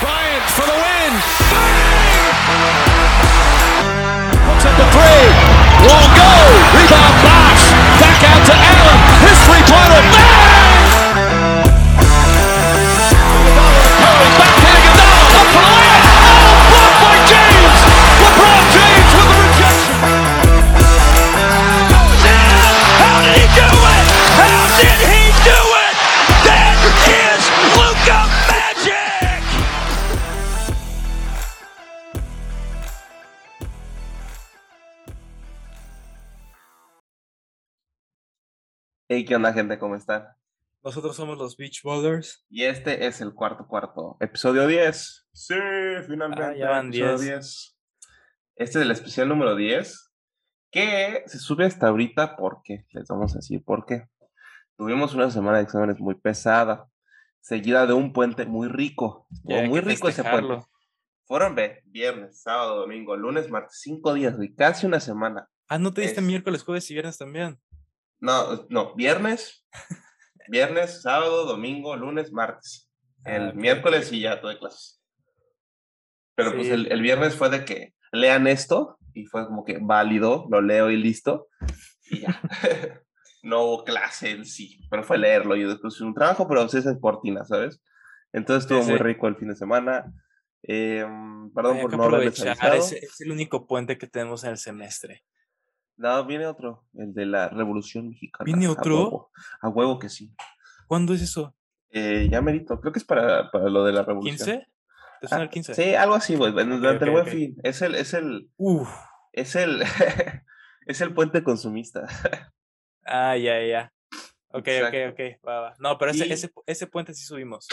Bryant for the win. The three. Won't go. Rebound ¿qué onda, gente? ¿Cómo están? Nosotros somos los Beach Ballers. Y este es el cuarto cuarto, episodio 10. Sí, finalmente. Ah, ya van episodio 10. Este es el especial número 10, que se sube hasta ahorita porque, les vamos a decir por qué. Tuvimos una semana de exámenes muy pesada, seguida de un puente muy rico. Hay muy rico ese festejarlo. puente. Fueron ve, viernes, sábado, domingo, lunes, martes, cinco días, güey, casi una semana. Ah, ¿no te diste Es- miércoles, jueves y viernes también? No, no, viernes, viernes, sábado, domingo, lunes, martes. El Ah, ok, miércoles y ya tuve clases. Pero pues el, el viernes fue de que lean esto y fue como que válido, lo leo y listo. Y ya. no hubo clase en sí, pero fue leerlo y después hice un trabajo, pero sí es en cortina, ¿sabes? Entonces estuvo Sí, muy rico el fin de semana. Em, perdón Hay por no haberles avisado. es, es el único puente que tenemos en el semestre. No, viene otro, el de la Revolución Mexicana. ¿Viene a otro? huevo, A huevo que sí. ¿Cuándo es eso? Eh, ya merito, creo que es para, para lo de la revolución. ¿15? ¿Te suena Ah, el 15? Sí, algo así, güey. Durante Ok, el ok, buen ok. fin. Es el, es el, Uf. es el, es el puente consumista. Ah, ya, ya. Ok, ok, Exacto. ok. Va, va. No, pero ese, Y- ese, ese puente sí subimos.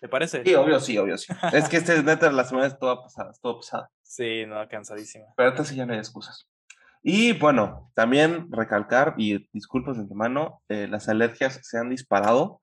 ¿Te parece? Sí, obvio, sí, obvio, sí. es que este neta la semana estuvo pasada, estuvo pasada. Sí, no, cansadísima. Pero sí ya no hay excusas. Y bueno, también recalcar, y disculpas de antemano, eh, las alergias se han disparado.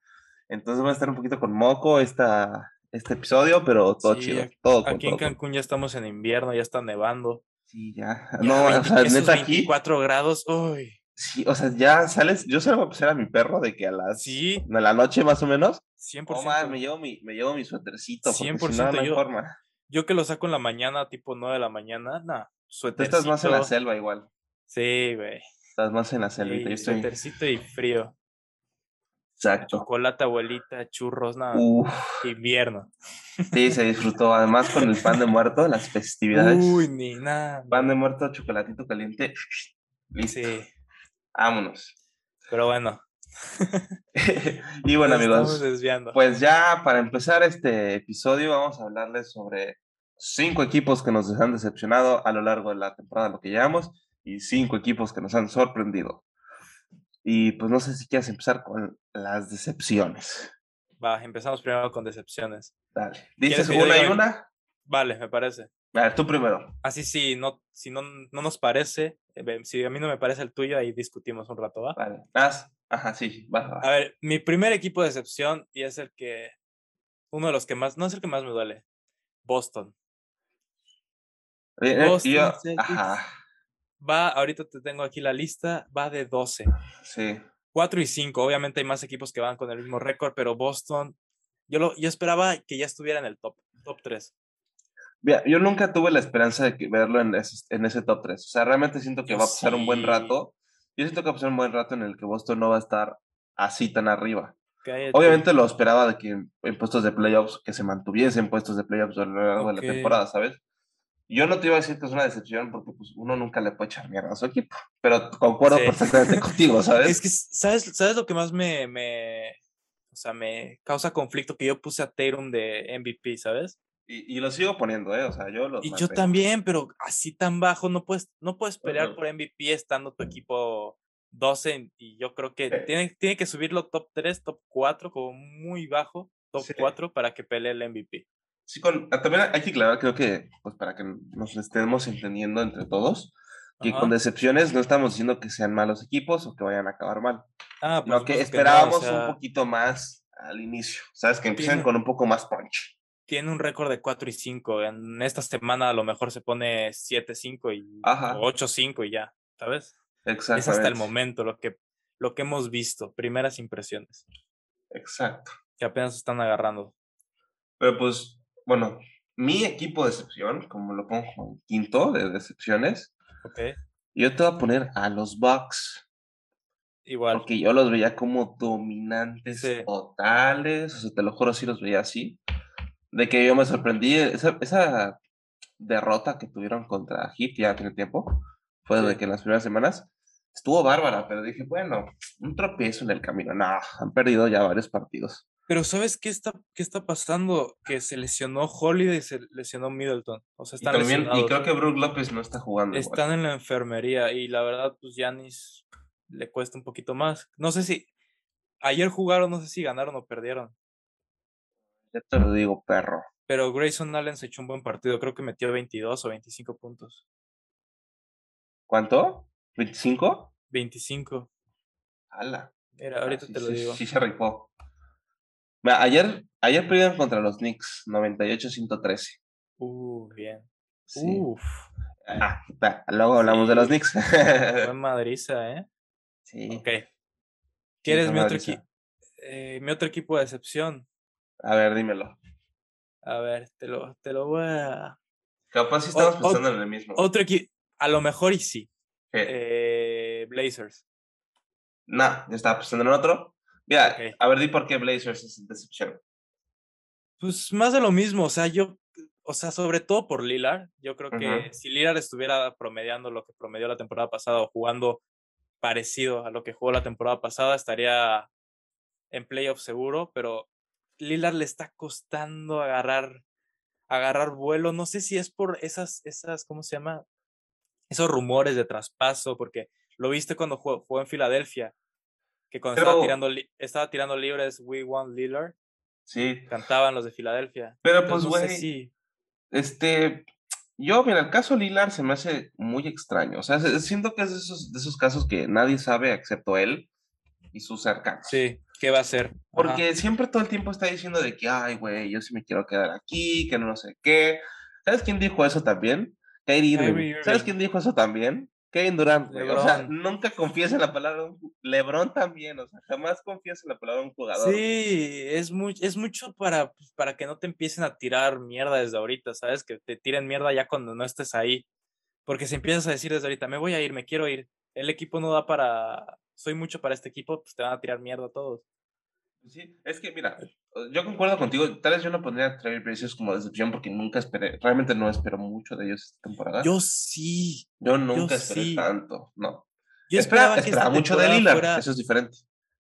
Entonces va a estar un poquito con moco esta, este episodio, pero todo Sí, chido. aquí- Todo Aquí en todo. Cancún ya estamos en invierno, ya está nevando. Sí, ya. Ya, No, o 20 sea, esos neta aquí. 24 grados, uy. Sí, o sea, ya sales. Yo salgo a pasear a mi perro de que a las. Sí. De la noche más o menos. 100%. Oh, man, me llevo mi, me llevo mi suétercito. porque si no, 100% no yo. forma. Yo que lo saco en la mañana, tipo 9 de la mañana, nah, Tú estás más en la selva igual. Sí, güey. Estás más en la selva. Sí, yo estoy. suétercito y frío. Exacto. Chocolate, abuelita, churros, nada. Uf, Invierno. sí, se disfrutó. Además, con el pan de muerto, las festividades. Uy, ni nada. Pan de muerto, chocolatito caliente. Listo. Sí, Vámonos. pero bueno. y bueno, nos Estamos amigos. desviando. Pues ya para empezar este episodio vamos a hablarles sobre cinco equipos que nos han decepcionado a lo largo de la temporada, lo que llevamos, y cinco equipos que nos han sorprendido. Y pues no sé si quieres empezar con las decepciones. Va, empezamos primero con decepciones. Dale. ¿Quieres ¿Dices una y una? Vale, me parece. A ver, tú primero. Así sí, no, si no, no nos parece, eh, si a mí no me parece el tuyo, ahí discutimos un rato, ¿va? Vale. Haz. Ajá, sí, va, va. A ver, mi primer equipo de excepción, y es el que, uno de los que más, no es el que más me duele, Boston. Eh, Boston yo- Celtics. ajá, Va, ahorita te tengo aquí la lista, va de 12. sí. 4 y 5, obviamente hay más equipos que van con el mismo récord, pero Boston, yo, lo, yo esperaba que ya estuviera en el top, top 3. Mira, yo nunca tuve la esperanza de que verlo en ese, en ese top 3. O sea, realmente siento que Yo va a pasar un buen rato. Yo siento que va a pasar un buen rato en el que Boston no va a estar así tan arriba. Cállate. Obviamente lo esperaba de que en, en puestos de playoffs, que se mantuviesen puestos de playoffs a lo largo de la temporada, ¿sabes? Yo no te iba a decir que es una decepción porque pues, uno nunca le puede echar mierda a su equipo, pero concuerdo Sí. perfectamente contigo, ¿sabes? Es que, ¿sabes, ¿sabes lo que más me, me, o sea, me causa conflicto? Que yo puse a Tatum de MVP, ¿sabes? Y, y lo sigo poniendo, ¿eh? O sea, yo lo Y yo también, pero así tan bajo, no puedes, no puedes pelear por MVP estando tu equipo 12 y yo creo que Sí. tiene, tiene que subirlo top 3, top 4, como muy bajo, top Sí. 4 para que pelee el MVP. Sí, con, ah, también hay que aclarar, creo que, pues para que nos estemos entendiendo entre todos, que Ajá. con decepciones no estamos diciendo que sean malos equipos o que vayan a acabar mal. Ah, Lo que no, esperábamos o sea, un poquito más al inicio, ¿sabes? Que Tiene- con un poco más punch. Tiene un récord de 4 y 5. En esta semana a lo mejor se pone 7-5 y Ajá. o 8-5 y ya, ¿sabes? Es hasta el momento lo que, lo que hemos visto, primeras impresiones, Exacto. que apenas están agarrando. Pero pues, bueno, mi equipo de excepción, como lo pongo como quinto de decepciones, Ok, yo te voy a poner a los Bucks. igual. Porque yo los veía como dominantes Sí. totales. O sea, te lo juro, sí los veía así. De que yo me sorprendí. Esa, esa derrota que tuvieron contra Heat ya tiene tiempo. Fue de que en las primeras semanas estuvo bárbara, pero dije, bueno, un tropiezo en el camino. No, han perdido ya varios partidos. Pero ¿sabes qué está, qué está pasando? Que se lesionó Holiday y se lesionó Middleton. O sea, Y, están también, y creo que Brook López no está jugando. igual. Están en la enfermería y la verdad, pues Yanis le cuesta un poquito más. No sé si ayer jugaron, no sé si ganaron o perdieron, Ya te lo digo, perro. pero Grayson Allen se echó un buen partido. Creo que metió 22 o 25 puntos. ¿Cuánto? ¿25? 25. ¡Hala! Mira, Ah, ahorita sí, te lo sí, digo. Sí, se rifó. Mira, ayer, ayer perdieron contra los Knicks, 98-113. Uh, bien. Sí. Uf, Ah, luego hablamos de los. Knicks. buen madriza, ¿eh? sí. Ok. ¿Quieres mi otro, eh, mi otro equipo de excepción? A ver, dímelo. A ver, te lo, te lo voy a... Capaz si estamos pensando en el mismo. Otro equipo, a lo mejor y sí. Eh, Blazers. Nah, yo estaba pensando en otro. Mira, a ver, di por qué Blazers es decepción. Pues más de lo mismo, o sea, yo, o sea, sobre todo por Lillard, yo creo que si Lillard estuviera promediando lo que promedió la temporada pasada o jugando parecido a lo que jugó la temporada pasada, estaría en playoff seguro, pero Lillard le está costando agarrar, agarrar vuelo, no sé si es por esas, esas, ¿cómo se llama? Esos rumores de traspaso, porque lo viste cuando jugó, jugó en Filadelfia, que cuando estaba, tirando, estaba tirando libres We Want Lillard, Sí. cantaban los de Filadelfia. Pero Entonces, pues, no sé güey, si- este. Yo, mira, el caso Lilar se me hace muy extraño. O sea, se- siento que es de esos, de esos casos que nadie sabe excepto él y sus cercanos. Sí, ¿qué va a hacer? Ajá. Porque siempre todo el tiempo está diciendo de que, ay, güey, yo sí me quiero quedar aquí, que no sé qué. ¿Sabes quién dijo eso también? Kyrie Irving. ¿Sabes quién dijo eso también? Kevin Durant, güey. O sea, nunca confías en la palabra de un ju- LeBron también, o sea, jamás confías en la palabra de un jugador. Sí, es, muy, es mucho para, pues, para que no te empiecen a tirar mierda desde ahorita, ¿sabes? Que te tiren mierda ya cuando no estés ahí. Porque si empiezas a decir desde ahorita, me voy a ir, me quiero ir, el equipo no da para, soy mucho para este equipo, pues te van a tirar mierda a todos. Sí, es que mira, yo concuerdo contigo, tal vez yo no pondría a Trey Bridges como decepción porque nunca esperé, realmente no espero mucho de ellos esta temporada. Yo sí, Yo nunca esperé sí. tanto, no. yo esperaba esperaba, que esta mucho de Lillard, fuera- eso es diferente.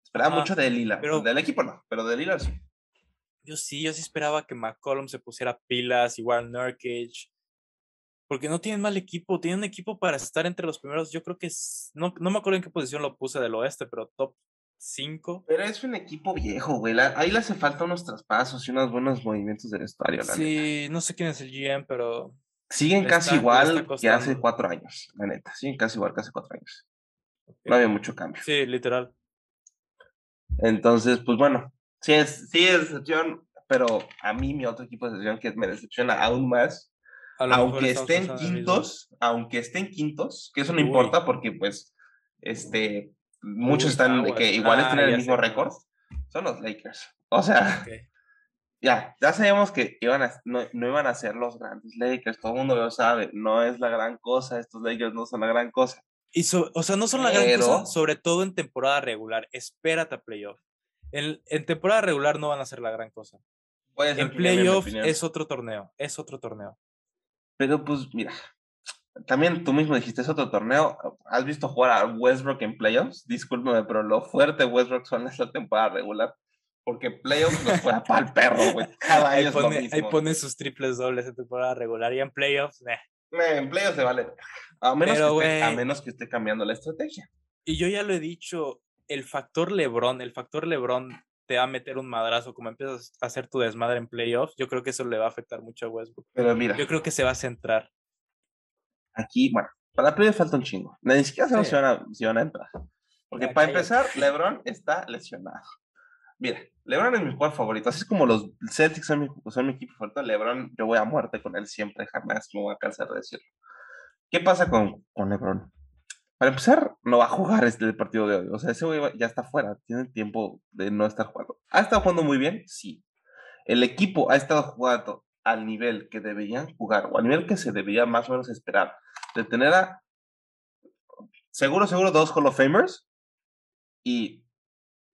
Esperaba mucho de Lillard, pero- del equipo no, pero de Lillard sí. Yo sí, yo sí esperaba que McCollum se pusiera pilas, igual Nurkic. Porque no tienen mal equipo, tienen un equipo para estar entre los primeros. Yo creo que es. No, no me acuerdo en qué posición lo puse del oeste, pero top 5. Pero es un equipo viejo, güey. ahí le hace falta unos traspasos y unos buenos movimientos del vestuario, la neta. Sí, no sé quién es el GM, pero. Siguen casi está- igual que hace cuatro años, la neta. Siguen casi igual que hace cuatro años. No había mucho cambio. Sí, literal. Entonces, pues bueno, sí es, sí es decepción, pero a mí mi otro equipo de decepción que me decepciona aún más, aunque estén quintos, aunque estén quintos, que eso no Uy. importa porque pues, este, muchos Uy, están de que iguales Ah, tienen el mismo récord, son los Lakers. O sea, ya, ya sabíamos que iban a, no, no iban a ser los grandes Lakers, todo el mundo lo sabe, no es la gran cosa, estos Lakers no son la gran cosa. Y so- o sea, no son la gran cosa, sobre todo en temporada regular. Espérate a playoff. En, en temporada regular no van a ser la gran cosa. En playoff es otro torneo. Es otro torneo. Pero pues mira, también tú mismo dijiste, es otro torneo. ¿Has visto jugar a Westbrook en playoffs? Discúlpeme, pero lo fuerte Westbrook son esta temporada regular. Porque playoffs nos juega para el perro, güey. Cada Ahí año es lo pone, ahí pone sus triples dobles en temporada regular y en playoffs. meh. Eh, En playoffs se vale. A menos, Pero, que esté, a menos que esté cambiando la estrategia. Y yo ya lo he dicho, el factor LeBron, el factor LeBron te va a meter un madrazo como empiezas a hacer tu desmadre en playoffs. Yo creo que eso le va a afectar mucho a Westbrook. Pero mira, Yo creo que se va a centrar. Aquí, bueno, para playoffs falta un chingo. Ni siquiera sabemos Sí. si, van a, si van a entrar. Porque para empezar, LeBron está lesionado. Mira, LeBron es mi jugador favorito. Así es como los Celtics son mi, son mi equipo favorito. LeBron, yo voy a muerte con él siempre, jamás me voy a cansar de decirlo. ¿Qué pasa con, con LeBron? para empezar, no va a jugar este partido de hoy. O sea, ese güey ya está fuera. Tiene tiempo de no estar jugando. ¿Ha estado jugando muy bien? Sí. El equipo ha estado jugando al nivel que deberían jugar o al nivel que se debería más o menos esperar. De tener a seguro, seguro dos Hall of Famers y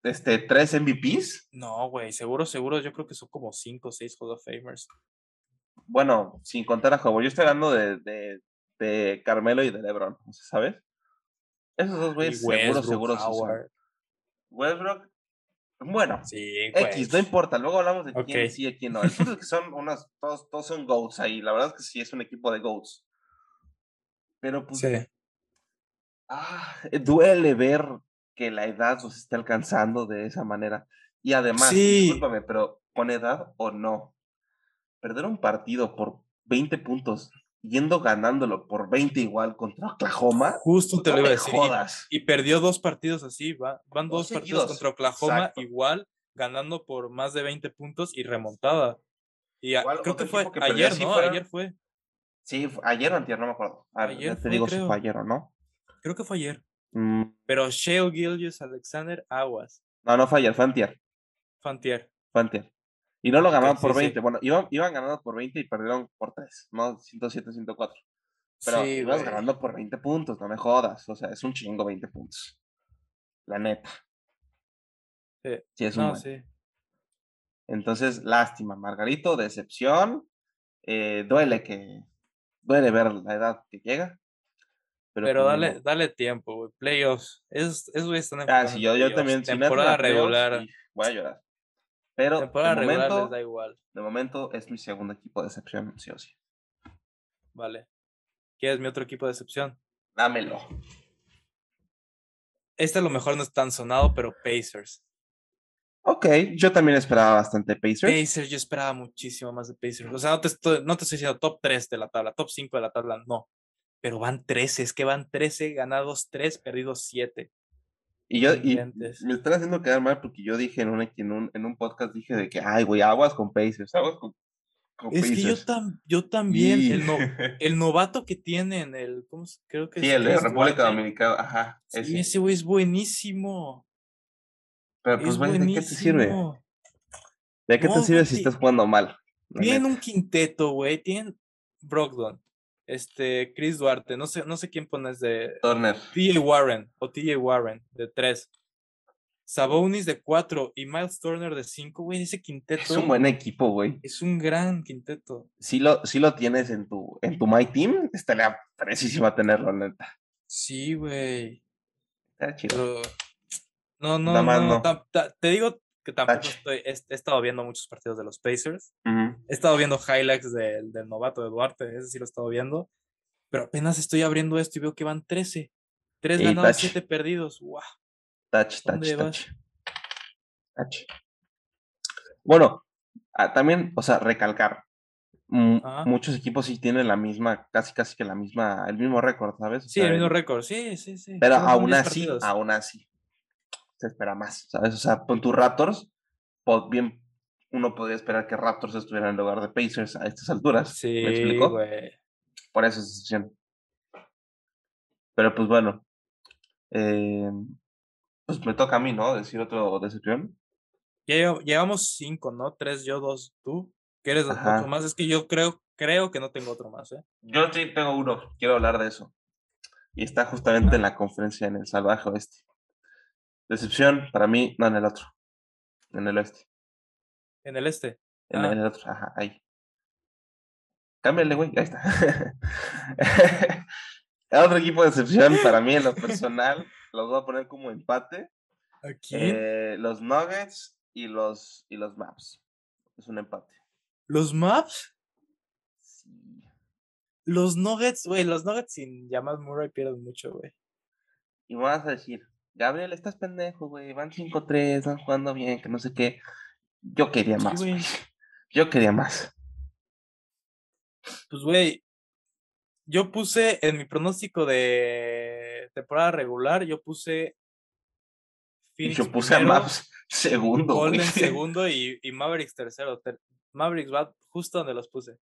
este, tres MVPs. No, güey, seguro, seguro, yo creo que son como cinco o seis Hall of Famers. Bueno, sin contar a Howard, yo estoy hablando de, de, de Carmelo y de LeBron, ¿sabes? Esos dos güeyes seguro, seguro. Howard. Westbrook, bueno, sí, X, no importa, luego hablamos de quién sí y quién no. El punto es que son unas, todos, todos son GOATs ahí, la verdad es que sí es un equipo de GOATs. Pero pues... Sí. Ah, duele ver que la edad los esté alcanzando de esa manera. Y además, discúlpame, pero con edad o no, perder un partido por 20 puntos yendo ganándolo por 20 igual contra Oklahoma. Justo te lo iba a decir. Y, perdió dos partidos así, va, van dos, partidos contra Oklahoma igual, ganando por más de 20 puntos y remontada. Y creo que fue ayer, ¿no? Ayer fue. Sí, ayer o antier, no me acuerdo. ayer te digo si fue ayer o no. Creo que fue ayer. Mm. Pero Sheo Gillius Alexander Aguas. No, no fue ayer, fue antier. Fue antier. Fue antier. Y no lo ganaron por 20. Bueno, iban, iban ganando por 20 y perdieron por 3, ¿no? 107, 104. Pero sí, ibas ganando por 20 puntos, no me jodas. O sea, es un chingo 20 puntos. La neta. Sí, sí es un no, sí. Entonces, lástima, Margarito, decepción. Eh, duele que. Duele ver la edad que llega. Pero, pero dale, dale tiempo, güey. Playoffs. Es, es, están Ah, sí, yo, yo también. Temporada regular. voy a llorar. Pero de momento, da igual. de momento es mi segundo equipo de excepción, sí o sí. Vale. ¿Qué es mi otro equipo de excepción? Dámelo. Este a lo mejor no es tan sonado, pero Pacers. Ok, yo también esperaba bastante Pacers. Pacers, yo esperaba muchísimo más de Pacers. O sea, no te estoy, no te estoy diciendo top 3 de la tabla, top 5 de la tabla, no. Pero van 13, es que van 13, ganados 3, perdidos 7. Y yo, y me están haciendo quedar mal porque yo dije en un, en un, en un podcast, dije de que, ay, güey, aguas con Pacers, aguas con, es que yo, yo también, el, no, el, novato que tienen, el, ¿cómo creo que Sí, el de República Dominicana, ajá. Sí, ese güey es buenísimo. Pero pues, güey, ¿de qué te sirve? ¿De qué te sirve si estás jugando mal? Tienen un quinteto, güey, tienen Brogdon, este, Chris Duarte, no sé, no sé quién pones de. Turner. TJ Warren, o TJ Warren, de 3. Sabonis de 4 y Miles Turner de 5, güey, ese quinteto. Es un buen equipo, güey. Es un gran quinteto. Si lo, si lo tienes en tu, en tu My Team, estaría precisísima tenerlo, neta. Sí, güey. Está chido. No, no, no. te digo que tampoco estoy, he, estado viendo muchos partidos de los Pacers. He estado viendo highlights del, del novato de Duarte, ese sí lo he estado viendo. Pero apenas estoy abriendo esto y veo que van 13. 3 ganados, 7 perdidos. ¡Wow! Touch, touch, touch. touch. Bueno, ah, también, o sea, recalcar. Muchos equipos sí tienen la misma, casi casi que la misma, el mismo récord, ¿sabes? sí, el mismo récord, sí, sí, sí. Pero aún así, aún así, se espera más, ¿sabes? O sea, con tus Raptors, bien uno podría esperar que Raptors estuviera en lugar de Pacers a estas alturas. Sí, ¿Me explico? Por esa decisión. Pero pues bueno, eh, pues me toca a mí, ¿no? Decir otro decepción. Ya llevamos cinco, ¿no? Tres yo, dos tú. ¿Quieres otro más? Es que yo creo, creo que no tengo otro más, ¿eh? Yo sí tengo uno, quiero hablar de eso. Y está justamente en la conferencia en el Salvaje Oeste. Decepción para mí, no en el otro. En el oeste. ¿En el este? En el ah. otro, ajá, ahí. Cámbiale, güey, ahí está. el otro equipo de decepción para mí en lo personal, los voy a poner como empate. Aquí. Eh, los Nuggets y los, y los Maps. Es un empate. ¿Los Maps? Sí. Los Nuggets, güey, los Nuggets sin Jamal Murray pierden mucho, güey. Y me vas a decir, Gabriel, estás pendejo, güey. Van 5-3, van jugando bien, que no sé qué. Yo quería más, güey. Yo quería más. Pues, güey, yo puse en mi pronóstico de temporada regular, yo puse. yo puse a Maps segundo. Golden segundo y, y, Mavericks tercero. Mavericks va justo donde los puse.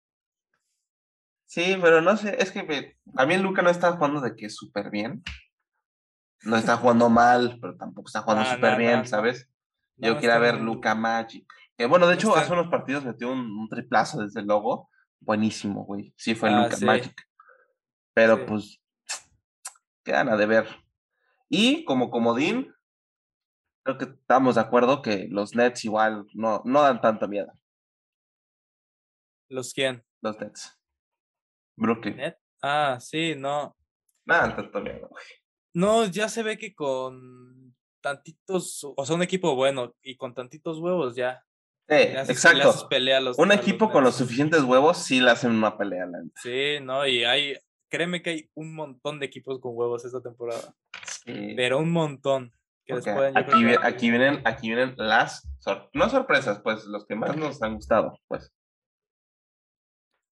Sí, pero no sé, es que a mí Luca no está jugando de que súper bien. No está jugando mal, pero tampoco está jugando Ah, súper no, bien, no, no. ¿sabes? No, Yo quería está ver Luca Magic. Que bueno, de No hecho, está- hace unos partidos metió un, un triplazo desde el logo. Buenísimo, güey. Sí, fue Ah, Luca sí. Magic. Pero Sí. pues, quedan a deber. Y como comodín, creo que estamos de acuerdo que los Nets igual no, no dan tanto miedo. ¿Los quién? Los Nets. Brooklyn. ¿Net? Ah, sí, no. No dan tanto miedo, güey. No, ya se ve que con tantitos, o sea, un equipo bueno y con tantitos huevos ya. Sí, haces- exacto. pelea los- Un los equipo con los suficientes huevos sí le hacen una pelea, la. Sí, no, y hay, créeme que hay un montón de equipos con huevos esta temporada, Sí. pero un montón que pueden, Aquí, vi- aquí vienen, aquí vienen las, sor- no sorpresas, pues los que más nos han gustado, pues.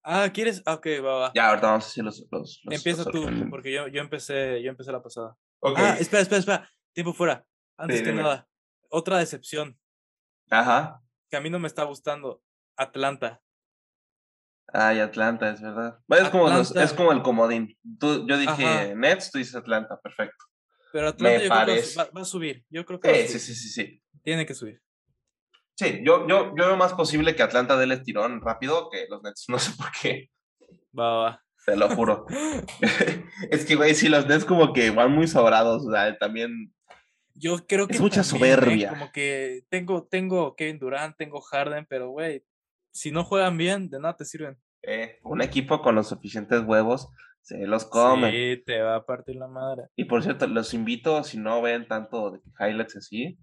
Ah, ¿quieres? Ah, ok, va, va. Ya, ahorita vamos a decir los, los, los- Empieza los tú, porque yo, yo empecé, yo empecé la pasada. Ok. Ah, espera, espera, espera. Tiempo fuera. Antes Sí, que dime. nada, otra decepción Ajá. que a mí no me está gustando. Atlanta. Ay, Atlanta, es verdad. Es, como los- es como el comodín. Tú, yo dije Ajá. Nets, tú dices Atlanta, perfecto. Pero Atlanta yo creo que va va, a subir. Yo creo que va a Sí, subir. sí, sí, sí, sí. Tiene que subir. Sí, yo, yo, yo veo más posible que Atlanta dé el tirón rápido que los Nets. No sé por qué, Va, va, te lo juro. es que, güey, sí, los Nets como que van muy sobrados, o sea, también Yo creo que Es mucha también, ¿eh? soberbia. Como que tengo, tengo Kevin Durant, tengo Harden, pero güey, si no juegan bien, de nada te sirven. eh, un equipo con los suficientes huevos se los come. Sí, te va a partir la madre. Y por cierto, los invito, si no ven tanto de highlights así,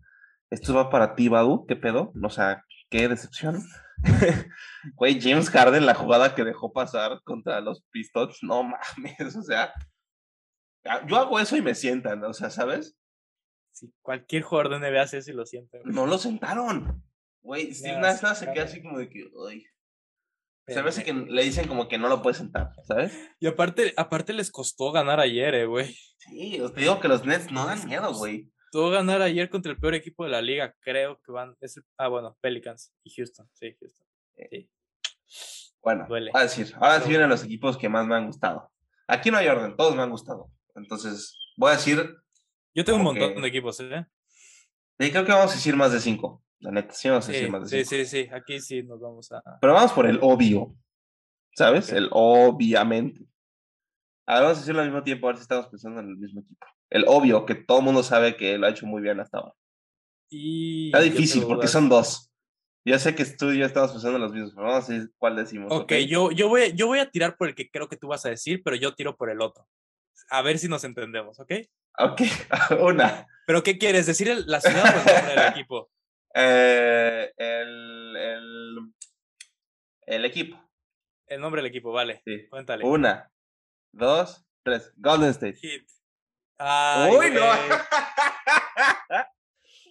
esto va para ti, Badu, ¿qué pedo? O sea, qué decepción. Güey, James Harden, la jugada que dejó pasar contra los Pistons, no mames, o sea, ah, yo hago eso y me sientan, o sea, ¿sabes? Si cualquier jugador de NBA hace eso y lo siente. güey. No lo sentaron. Güey, Steve Nash sí, se queda así como de que, ay. Se me hace que le dicen como que no lo puede sentar, ¿sabes? Y aparte, aparte les costó ganar ayer, eh, güey. Sí, os te digo que los Nets no dan miedo, güey. Costó ganar ayer contra el peor equipo de la liga, creo que van. Es el- ah, bueno, Pelicans y Houston. Sí, Houston. Sí. Bueno, Duele. a decir, ahora sí vienen los equipos que más me han gustado. Aquí no hay orden, todos me han gustado. Entonces, voy a decir, Yo tengo un montón que- de equipos, ¿eh? y creo que vamos a decir más de cinco. La neta, sí vamos a decir Sí, más de sí, cinco. sí, sí. Aquí sí nos vamos a. Pero vamos por el obvio, ¿sabes? El obviamente. Ahora vamos a decirlo al mismo tiempo, a ver si estamos pensando en el mismo equipo. El obvio, que todo el mundo sabe que lo ha hecho muy bien hasta ahora. Y Está difícil porque son dos. Yo sé que tú y yo estamos pensando en los mismos, pero vamos a decir cuál decimos. Ok, yo, yo, voy, yo voy a tirar por el que creo que tú vas a decir, pero yo tiro por el otro. A ver si nos entendemos, ¿ok? Ok, una. ¿Pero qué quieres? ¿Decir el- la ciudad o el nombre del equipo? Eh, el, el, el equipo. El nombre del equipo, vale. Sí. Cuéntale. Una, dos, tres. Golden State. Hit. Ay, ¡Uy, no!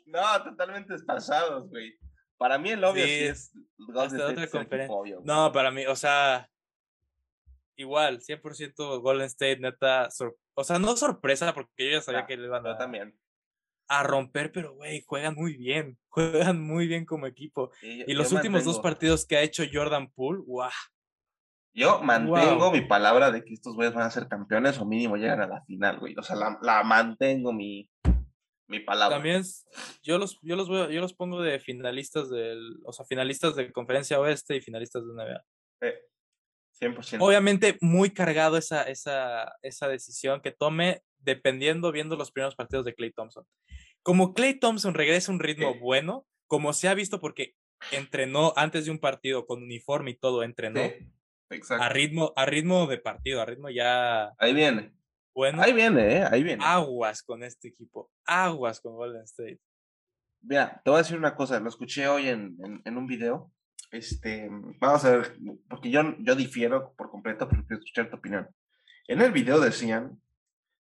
no, totalmente despasados, güey. Para mí el obvio sí, Sí, es Golden State. otra es el equipo conferencia. obvio, güey. No, para mí, o sea, igual, 100% Golden State, neta, o sea, no sorpresa, porque yo ya sabía Ah, que le iban Yo a, también. a romper, pero güey, juegan muy bien, juegan muy bien como equipo. Y los últimos dos partidos que ha hecho Jordan Poole, guau, Yo mantengo Wow. mi palabra de que estos güeyes van a ser campeones o mínimo llegan a la final, güey. O sea, la, la mantengo mi, mi palabra. también yo los, yo los voy yo los pongo de finalistas del, o sea, finalistas de Conferencia Oeste y finalistas de NBA. Eh, 100%. Obviamente muy cargado esa, esa, esa decisión que tome dependiendo, viendo los primeros partidos de Clay Thompson. Como Clay Thompson regresa a un ritmo bueno, como se ha visto porque entrenó antes de un partido con uniforme y todo, entrenó Sí, exacto. a ritmo, a ritmo de partido, a ritmo ya Ahí viene. bueno. Ahí viene, ¿eh? Ahí viene. Aguas con este equipo, aguas con Golden State. Mira, te voy a decir una cosa, lo escuché hoy en, en, en un video. Este, vamos a ver, porque yo, yo difiero por completo, pero quiero escuchar tu opinión. En el video decían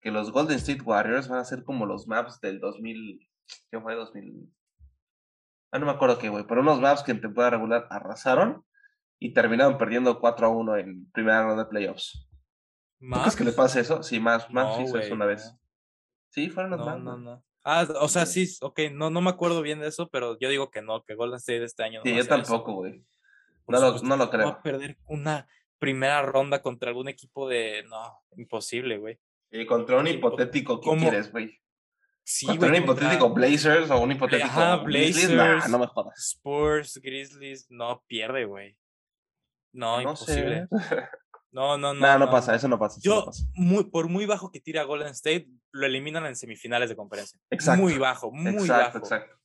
que los Golden State Warriors van a ser como los maps del 2000, ¿qué fue? 2000. Ah, no me acuerdo qué, güey, pero unos maps que en temporada regular arrasaron y terminaron perdiendo 4 a 1 en primera ronda de playoffs. ¿Tú crees que le pasa eso? Sí, más, más No, hizo eso una vez. no. Sí, fueron los No, Mavs, no. Ah, o sea, sí, ok, no, no me acuerdo bien de eso, pero yo digo que no, que Golden State este año no Sí, va yo tampoco, güey. No lo, no lo va creo. a perder una primera ronda contra algún equipo de. No, imposible, güey. Y contra un ¿Qué- hipotético, ¿qué cómo- quieres, güey? Sí, Contra un contra hipotético Blazers o un hipotético Ajá, Grizzlies, nah, Blazers. no me jodas. Spurs, Grizzlies, no pierde, güey. No, No imposible. sé. No, no, no. Nah, no, pasa, eso no pasa. eso no Yo, pasa. muy, por muy bajo que tira Golden State, lo eliminan en semifinales de conferencia. Exacto. Muy bajo, muy exacto, bajo. exacto.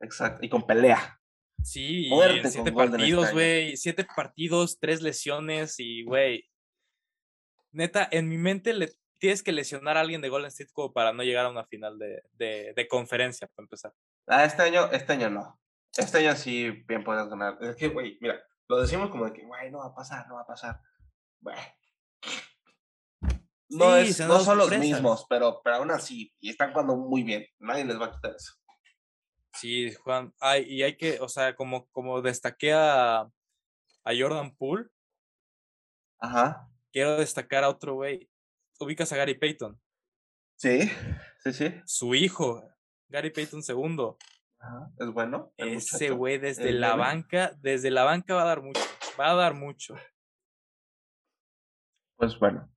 Exacto. Y con pelea. Sí, y Muerte en siete partidos, güey. Siete partidos, tres lesiones y, güey. Neta, en mi mente le tienes que lesionar a alguien de Golden State como para no llegar a una final de, de, de conferencia, para empezar. Ah, este año, este año no. Este año sí bien podrías ganar. Es que, güey, mira, lo decimos como de que, güey, no va a pasar, no va a pasar. Güey. No, Sí, es, no son los mismos, pero, pero aún así, y están jugando muy bien. Nadie les va a quitar eso. Sí, Juan. Ay, y hay que, o sea, como, como destaqué a, a Jordan Poole, Ajá. quiero destacar a otro güey. Ubicas a Gary Payton, Sí, sí, sí. su hijo, Gary Payton segundo. Ajá. Es bueno. Ese güey desde la banca, desde la banca va a dar mucho, va a dar mucho. Pues bueno.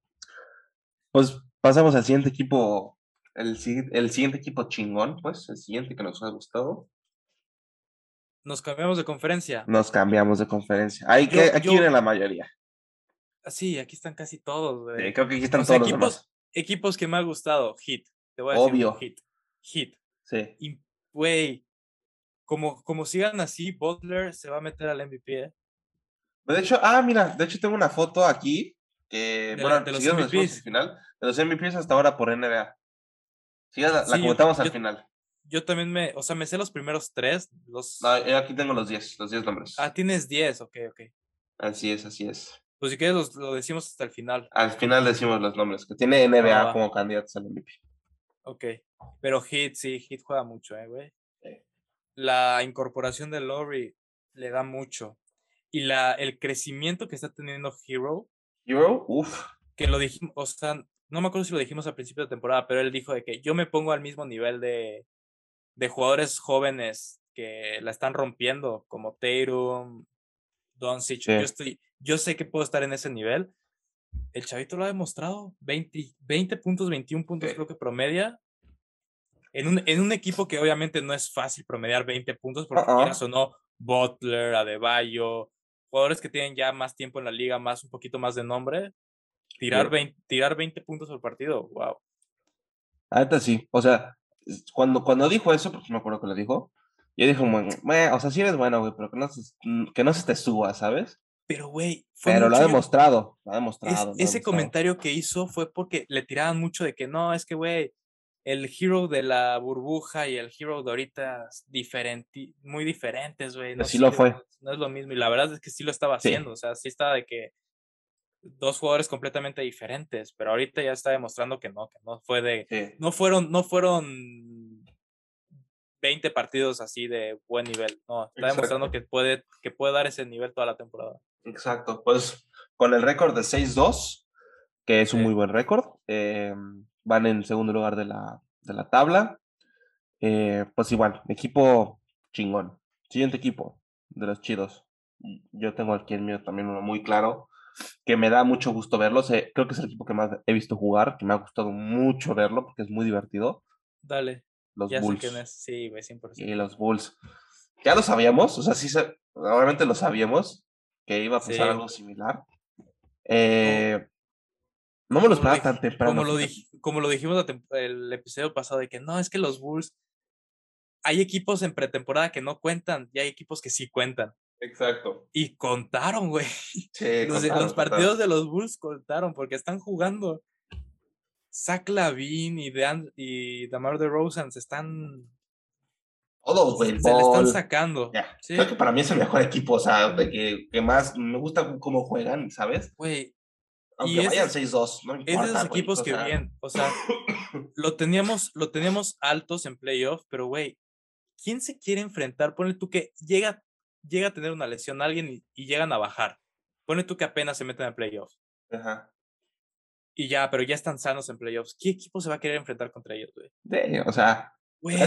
Pues pasamos al siguiente equipo. El, el siguiente equipo chingón, pues, el siguiente que nos ha gustado. Nos cambiamos de conferencia. Nos cambiamos de conferencia. Ahí Yo- que, aquí yo- viene la mayoría. Ah, Sí, aquí están casi todos, güey. Sí, creo que aquí están O sea, todos los equipos, demás. equipos que me ha gustado, Hit. Te voy a decir, Obvio. Hit. Hit. Sí. Y, güey, como, como sigan así, Butler se va a meter al MVP, ¿eh? De hecho, ah, mira, de hecho tengo una foto aquí que, De bueno, la- de los MVPs. al final, de los MVPs hasta ahora por NBA. Quieres, la, la Sí, yo- comentamos al final. Yo también me, o sea, me sé los primeros tres. Los... No, yo aquí tengo los 10, los 10 nombres. Ah, tienes 10, ok, ok. Así es, así es. Pues si quieres los- lo decimos hasta el final, Al final decimos los nombres, que tiene NBA Ah, como candidatos al MVP. ok. Pero Hit, sí, Hit juega mucho, eh, güey. La incorporación de Lowry le da mucho. Y la, el crecimiento que está teniendo Hero, Hero, uff, que lo dijimos, o sea, no me acuerdo si lo dijimos al principio de temporada, pero él dijo de que yo me pongo al mismo nivel de, de jugadores jóvenes que la están rompiendo, como Tatum, Doncic. Sí. Yo, estoy, yo sé que puedo estar en ese nivel. El chavito lo ha demostrado. 20, 20 puntos, 21 puntos Sí. creo que promedia. En un, en un equipo que obviamente no es fácil promediar 20 puntos, porque Uh-uh. quieras o no, Butler, Adebayo, jugadores que tienen ya más tiempo en la liga, más un poquito más de nombre, tirar, Sí. 20, tirar 20 puntos por partido, wow. ahorita sí. O sea, es- cuando, cuando dijo eso, porque me acuerdo que lo dijo, yo dije, "Meh, o sea, sí eres bueno, güey, pero que no, se, que no se te suba, ¿sabes? Pero, güey, fue Pero lo ha demostrado, lo ha es- demostrado. lo ha ese demostrado. comentario que hizo fue porque le tiraban mucho de que no, es que, güey, el hero de la burbuja y el hero de ahorita diferente, muy diferentes, güey. No sí lo fue. No es lo mismo. Y la verdad es que sí lo estaba Sí. haciendo. O sea, sí estaba de que dos jugadores completamente diferentes, pero ahorita ya está demostrando que no, que no fue de. Sí. No fueron, no fueron 20 partidos así de buen nivel. No, está demostrando que puede, que puede dar ese nivel toda la temporada. Exacto, pues con el récord de 6-2, que es un Sí. muy buen récord, eh, van en segundo lugar de la, de la tabla. Eh, pues igual, equipo chingón. Siguiente equipo de los chidos. Yo tengo aquí el mío también uno muy claro, que me da mucho gusto verlo. sé- creo que es el equipo que más he visto jugar, que me ha gustado mucho verlo porque es muy divertido. Dale, Los ya sé Bulls. quién es. Sí, güey, 100%. Y los Bulls. Ya lo sabíamos, o sea, sí, se- obviamente lo sabíamos que iba a pasar Sí. algo similar. Eh, no me lo Como lo esperaba tan temprano. como lo, fíjate. dij- como lo dijimos el episodio pasado, de que no, es que los Bulls, hay equipos en pretemporada que no cuentan y hay equipos que sí cuentan. Exacto. Y contaron, güey. Sí, Los, contaron, los partidos contaron. de los Bulls contaron porque están jugando. Zach Lavine y, Dan, y Damar DeRozan se están, Todos, güey. se le están sacando. Sí. Creo que para mí es el mejor equipo, o sea, de que, que más me gusta cómo juegan, ¿sabes? Güey, Aunque es- vayan 6-2, no es de esos equipos que sea, bien, o sea, lo teníamos, lo teníamos altos en playoff, pero güey, ¿quién se quiere enfrentar? Ponle tú que llega, llega a tener una lesión a alguien y, y llegan a bajar. Ponle tú que apenas se meten en playoff. Ajá. Y ya, pero ya están sanos en playoffs. ¿Qué equipo se va a querer enfrentar contra ellos, güey? O sea, Güey,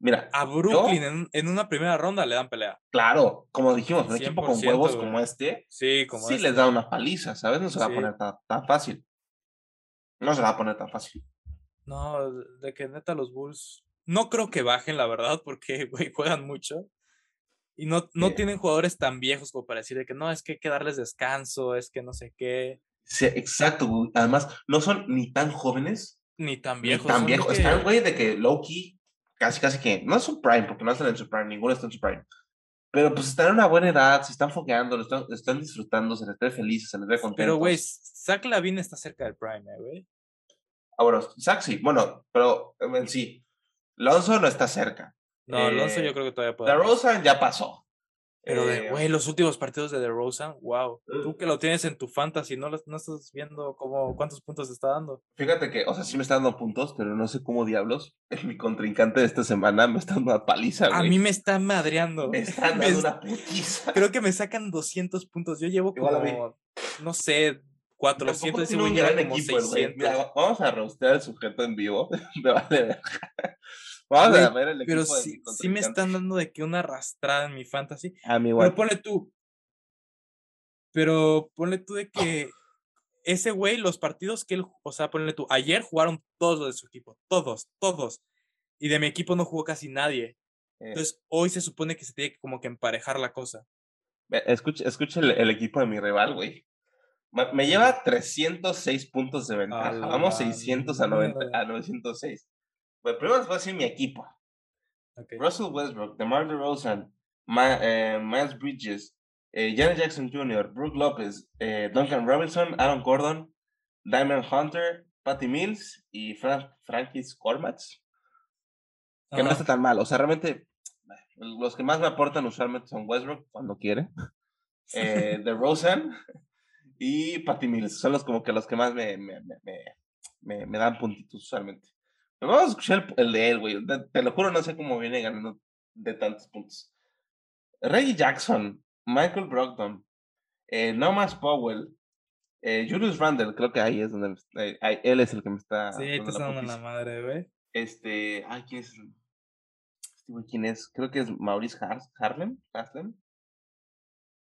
mira, a Brooklyn en, en una primera ronda le dan pelea. claro, como dijimos, un equipo con 100%, huevos güey. como este, Sí, como sí este. les da una paliza, ¿sabes? No se va a poner tan, tan fácil. No se va a poner tan fácil. No, de que neta los Bulls. No creo que bajen, la verdad, porque, güey, juegan mucho. Y no, no Sí. tienen jugadores tan viejos como para decir de que no, es que hay que darles descanso, es que no sé qué. Sí, exacto, güey. Además, no son ni tan jóvenes, Ni tan ni viejos. tan son de viejos. que- Están, güey, de que low-key, casi, casi que, no es su prime, porque no están en su prime, ninguno está en su prime. Pero pues están en una buena edad, se están fogueando, lo están, están disfrutando, se les ve felices, se les ve contentos. Pero, güey, Zach Lavine está cerca del Prime, eh, güey. Ah, bueno, Zach sí, bueno, pero en sí, Lonzo no está cerca. No, Eh, yo creo que todavía puede. Más. Rosa ya pasó. Pero, de, Eh, güey, los últimos partidos de DeRozan, wow. Tú que lo tienes en tu fantasy, no, no estás viendo cómo, cuántos puntos está dando. Fíjate que, o sea, sí me está dando puntos, pero no sé cómo diablos. Mi contrincante de esta semana me está dando una paliza, A güey. mí me está madreando. me están Me dando una putiza. Creo que me sacan 200 puntos. Yo llevo a como, no sé, 400 Tampoco ese tiene güey un lleva gran como equipo, el güey. 600. Mira, vamos a rostear al sujeto en vivo. me vale. Vamos Güey, a ver el equipo Pero sí, sí me están dando de que una arrastrada en mi fantasy. A mí Pero igual. ponle tú. Pero ponle tú de que ese güey, los partidos que él, o sea, ponle tú, ayer jugaron todos los de su equipo, todos, todos. Y de mi equipo no jugó casi nadie. Eh, Entonces, hoy se supone que se tiene que como que emparejar la cosa. escucha, escucha el, el equipo de mi rival, güey. Me lleva 306 puntos de ventaja. Vamos 600 a, 90 mierda. a 906. Bueno, primero les voy a decir mi equipo. Russell Westbrook, DeMar DeRozan, Ma eh, Miles Bridges, eh, Janet Jackson Jr., Brook Lopez, eh, Duncan Robinson, Aaron Gordon, Diamond Hunter, Patty Mills y Fran Frankis Kormats. Que no está tan mal. O sea, realmente los que más me aportan usualmente son Westbrook cuando quiere, eh, DeRozan y Patty Mills. Son los como que los que más me, me, me- me dan puntitos usualmente. Vamos a escuchar el, de él, güey. Te, lo juro, no sé cómo viene ganando de tantos puntos. Reggie Jackson, Michael Brogdon, eh, Nomas Powell, eh, Julius Randle, creo que ahí es donde eh, ahí- él es el que me está. Sí, ahí te dando la dando la putiza. madre, güey. Este, ay, ¿quién es? Este güey, ¿quién es? Creo que es Maurice Har Harlem. Haslem.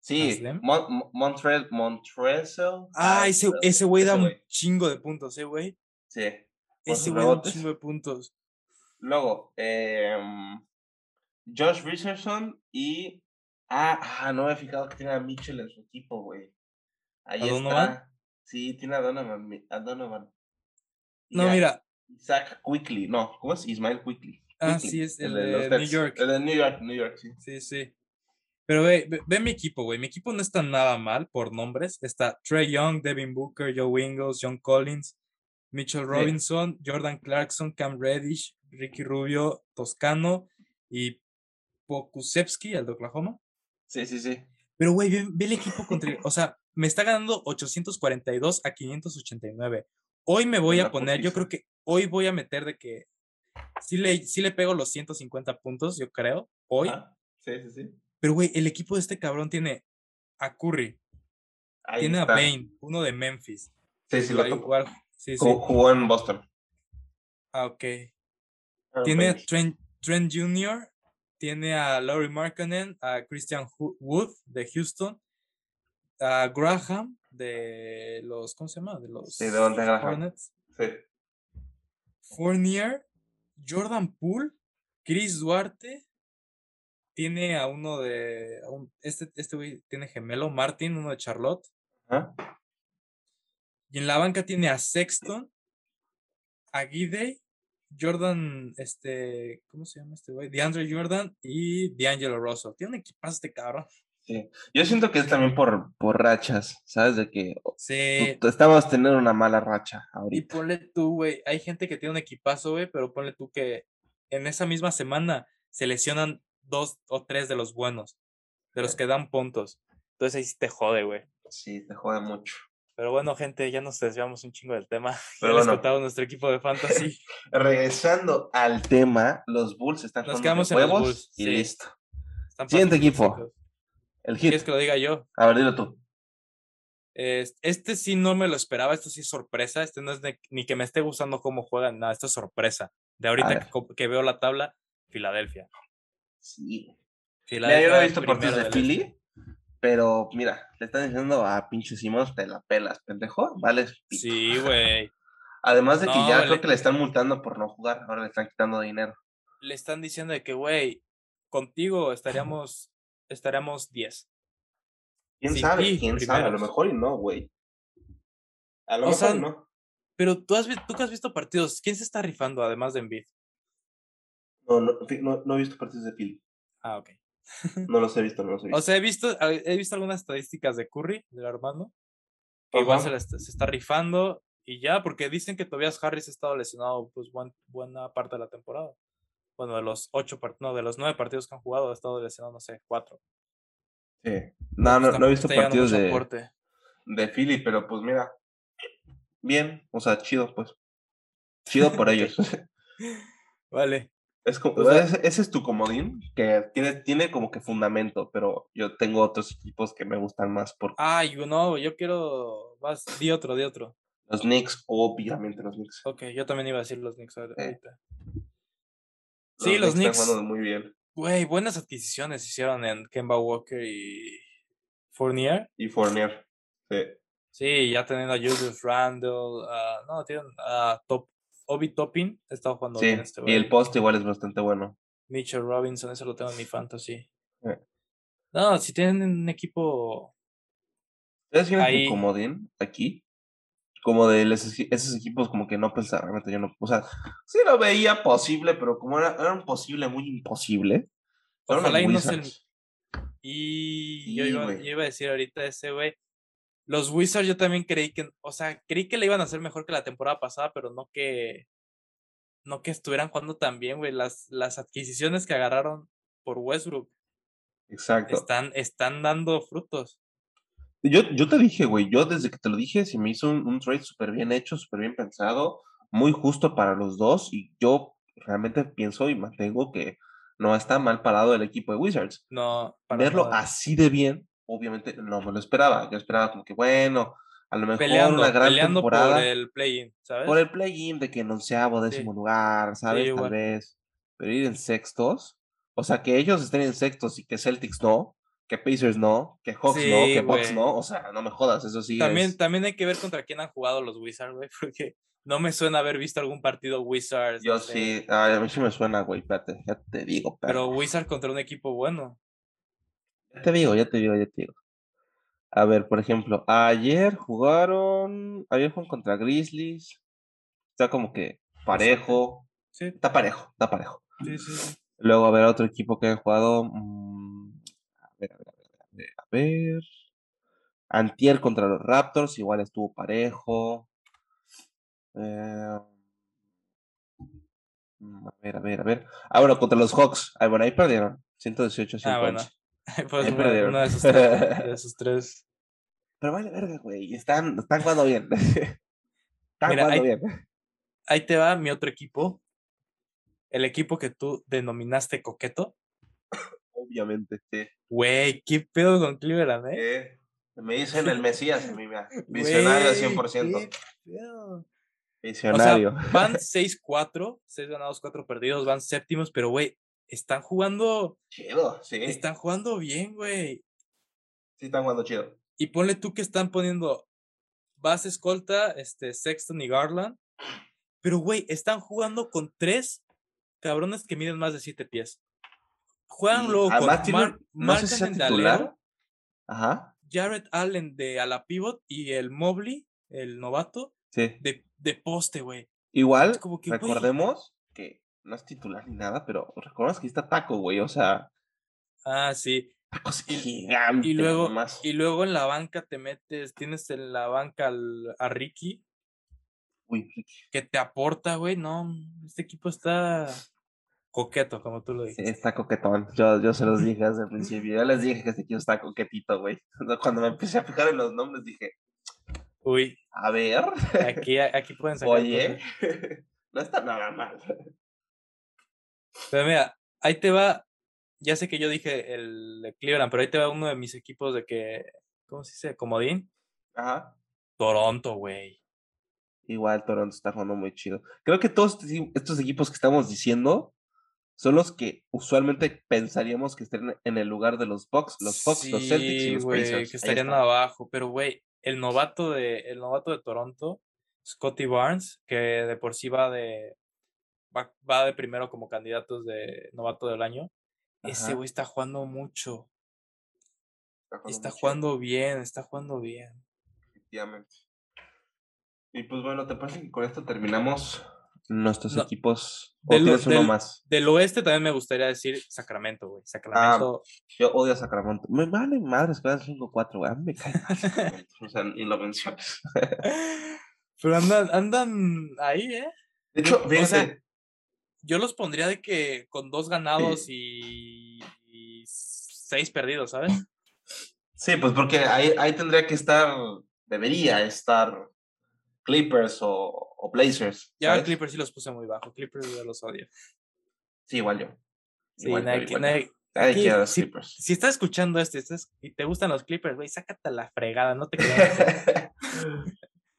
Sí. Mon Mon- Montrell, Montrezl Ah, ese, ese güey da un chingo de puntos, eh, güey. Sí. Ese güey un chingo de puntos. Luego, em, Josh Richardson y. Ah, ah, no me he fijado que tiene a Mitchell en su equipo, güey. Ahí ¿A está. Donovan? Sí, tiene a Donovan. A Donovan. No, a mira, Isaac Quickly. No, ¿cómo es? Ismael Quickly. Ah, Quickly, sí, es el los de New Nets. York. El de New York, New York, sí. sí, sí. Pero ve, ve, ve mi equipo, güey. Mi equipo no está nada mal por nombres. Está Trey Young, Devin Booker, Joe Ingles, John Collins, Mitchell Robinson, Jordan Clarkson, Cam Reddish, Ricky Rubio, Toscano y Pokusevsky, el de Oklahoma. Sí, sí, sí. Pero, güey, ve, ve el equipo contra. O sea, me está ganando 842 a 589. Hoy me voy a poner, yo creo que hoy voy a meter de que sí le, sí le pego los 150 puntos, yo creo, hoy. Ajá, Sí, sí, sí. Pero, güey, el equipo de este cabrón tiene a Curry, Ahí tiene está. a Bane, uno de Memphis. Sí, sí, lo topo. jugar- Sí, sí. Jugó- en Boston. Ah, ok. Ah, Tiene a. Trent, Trent Jr., tiene a Laurie Markkanen, a Christian Wood de Houston, a Graham de los, ¿cómo se llama? De los Sí, de. Hornets. Sí. Fournier, Jordan Poole, Chris Duarte, tiene a uno de, a un- este, este güey tiene gemelo, Martin, uno de Charlotte, Ajá. Y en la banca tiene a Sexton, a Gidey, Jordan, este, ¿cómo se llama este güey? DeAndre Jordan y D'Angelo Russell. Tiene un equipazo este cabrón. Sí. Yo siento que es también por, por rachas, ¿sabes? De que Sí. tú- estamos teniendo una mala racha Y ahorita. ponle tú, güey, hay gente que tiene un equipazo, güey, pero ponle tú que en esa misma semana se lesionan dos o tres de los buenos, de los que dan puntos. Entonces ahí sí te jode, güey. Sí, te jode mucho. Pero bueno, gente, ya nos desviamos un chingo del tema. Pero ya les bueno. contamos nuestro equipo de fantasy. Regresando al tema, los Bulls están Nos quedamos en los huevos Bulls, y sí. listo. Están Siguiente equipo. El ¿Quieres hit. que lo diga yo? A ver, dilo tú. Es- Este sí no me lo esperaba, esto sí es sorpresa, este no es de- ni que me esté gustando cómo juegan, nada, esto es sorpresa. De ahorita que, veo la tabla, Filadelfia. Sí. Mira, Filadelfia yo no he visto partidos de Philly. Pero mira, le están diciendo a pinche Simons, te la pelas, pendejo. Vale. Sí, güey. Además de que No, ya le- creo que le están multando por no jugar, ahora le están quitando dinero. Le están diciendo de que, güey, contigo estaríamos, estaríamos 10. ¿Quién Sí, sabe? ¿Quién sabe? A lo mejor y no, güey. A lo O mejor sea, no. Pero tú has, tú que has visto partidos, ¿quién se está rifando además de Embiid? No, no, no, no he visto partidos de Philly. Ah, ok. No los he visto, no los he visto. O sea, he visto, he visto algunas estadísticas de Curry, del Armando, que igual se, está, se está rifando y ya, porque dicen que Tobias Harris ha estado lesionado pues buen- buena parte de la temporada. Bueno, de los ocho partidos, no, de los nueve partidos que han jugado, ha estado lesionado, no sé, cuatro. Sí. No, no, pues, no tampoco he visto partidos de, de Philly, pero pues mira. Bien, o sea, chido, pues. Chido por ellos. Vale. Es como, O sea- ese, ese es tu comodín, que tiene, tiene como que fundamento, pero yo tengo otros equipos que me gustan más por Ay, no, yo quiero. Vas, di otro, di otro. los Knicks, obviamente los Knicks. Ok, yo también iba a decir los Knicks ahor- Eh. ahorita. Sí, los están Knicks. jugando muy bien. Güey, buenas adquisiciones hicieron en Kemba Walker y Fournier. Y Fournier. Sí. Sí, ya teniendo a Julius Randle. ah, no, tienen a Top, Obi Toppin. He estado jugando Sí, bien este y el post igual es bastante bueno. Mitchell Robinson, eso lo tengo en mi fantasy. Eh. No, si tienen un equipo. ¿Ustedes tienen comodín aquí? Como de esos equipos como que no pensaba, realmente yo no, o sea, sí lo veía posible, pero como era, era un posible muy imposible. Ojalá y no se. Y yo iba, yo iba a decir ahorita ese güey. Los Wizards yo también creí que, o sea, creí que le iban a hacer mejor que la temporada pasada, pero no que no que estuvieran jugando tan bien, güey. Las, las adquisiciones que agarraron por Westbrook Exacto. están, están dando frutos. Yo, yo te dije, güey, yo desde que te lo dije, se me hizo un, un trade súper bien hecho, súper bien pensado, muy justo para los dos, y yo realmente pienso y mantengo que no está mal parado el equipo de Wizards. No, para Verlo nada. así de bien, obviamente no me lo esperaba. Yo esperaba como que, bueno, a lo mejor peleando, una gran peleando temporada por el play-in, ¿sabes? por el play-in de que en onceavo, décimo lugar, ¿sabes? Tal vez. Pero ir en sextos, o sea, que ellos estén en sextos y que Celtics no, que Pacers no, que Hawks no, que Bucks no, o sea, no me jodas, eso sí también, es- también hay que ver contra quién han jugado los Wizards, güey, porque no me suena haber visto algún partido Wizards. Yo no sé, sí, ay, a mí sí me suena, güey, espérate, ya te digo, Pero pero Wizards contra un equipo bueno. Ya te digo, ya te digo, ya te digo. A ver, por ejemplo, ayer jugaron, ayer jugaron contra Grizzlies, está como que parejo, Sí, está parejo, está parejo. sí, sí. sí. Luego, a ver, otro equipo que han jugado. mm, a ver, a ver, a ver, a ver, a ver. Antier contra los Raptors, igual estuvo parejo. Eh, mm, a ver, a ver, a ver. Ah, bueno, contra los Hawks. Ah, bueno, ahí perdieron. 118 Ah, bueno. 111. Pues una, una de esos tres. de esos tres. Pero vale, verga, güey. Están, están jugando bien. están Mira, jugando bien. Ahí te va mi otro equipo. El equipo que tú denominaste coqueto. Obviamente, sí. Güey, qué pedo con Cleveland, ¿eh? Eh, me dicen el Mesías a mí. Visionario Güey, 100%. qué pedo. Visionario. Van 6-4, 6 ganados, 4 perdidos, van séptimos, pero güey, están jugando, chido, sí. están jugando bien, güey. Sí, están jugando chido. Y ponle tú que están poniendo base escolta, este, Sexton y Garland. Pero, güey, están jugando con tres cabrones que miden más de siete pies. Juegan Y luego con además Mar- no sé si titular. Ajá, Jared Allen de a la pivot y el Mobley, el novato, sí. de, de poste, güey. Igual, como que, recordemos que no es titular ni nada, pero recordemos que está Taco, güey, o sea, Ah, sí. Taco es Y- gigante. Y luego, y luego en la banca te metes, tienes en la banca al- a Ricky, Uy, que te aporta, güey. No, este equipo está coqueto, como tú lo sí, dijiste. está coquetón. Yo, yo se los dije desde el principio. Yo les dije que este equipo está coquetito, güey. Cuando me empecé a fijar en los nombres dije, Uy, a ver, aquí, aquí pueden sacar. oye, cosas. no está nada mal. Pero mira, ahí te va. Ya sé que yo dije el de Cleveland, pero ahí te va uno de mis equipos de que. ¿Cómo se dice? Comodín. Ajá. Toronto, güey. Igual Toronto está jugando muy chido. Creo que todos estos- equipos que estamos diciendo son los que usualmente pensaríamos que estén en el lugar de los Bucks, los Bucks, los Celtics y Sí, los güey, Pacers. que estarían abajo. Pero, güey, el novato de, el novato de Toronto Scotty Barnes, que de por sí va de, va, va de primero como candidatos de novato del año. Ese güey está jugando mucho. Está Y jugando bien, está jugando bien. efectivamente. Y pues bueno, ¿te parece que con esto terminamos nuestros No, equipos? ¿O del- tienes uno del- más? Del oeste también me gustaría decir Sacramento, güey. Sacramento. Yo odio a Sacramento. Me vale madres que van 5-4, güey. A mí me cae mal. O sea, ni lo menciones. Pero andan, andan ahí, ¿eh? De hecho, o fíjate, sea, Yo los pondría de que con dos ganados y, y seis perdidos, ¿sabes? sí, pues porque ahí, ahí tendría que estar, debería estar Clippers o, o Blazers. Ya ¿sabes? Clippers sí los puse muy bajo. Clippers yo los odio. Sí, igual yo. Sí, Igual aquí, los Clippers. Si estás escuchando esto y, te gustan los Clippers, güey, sácate la fregada, no te quedas.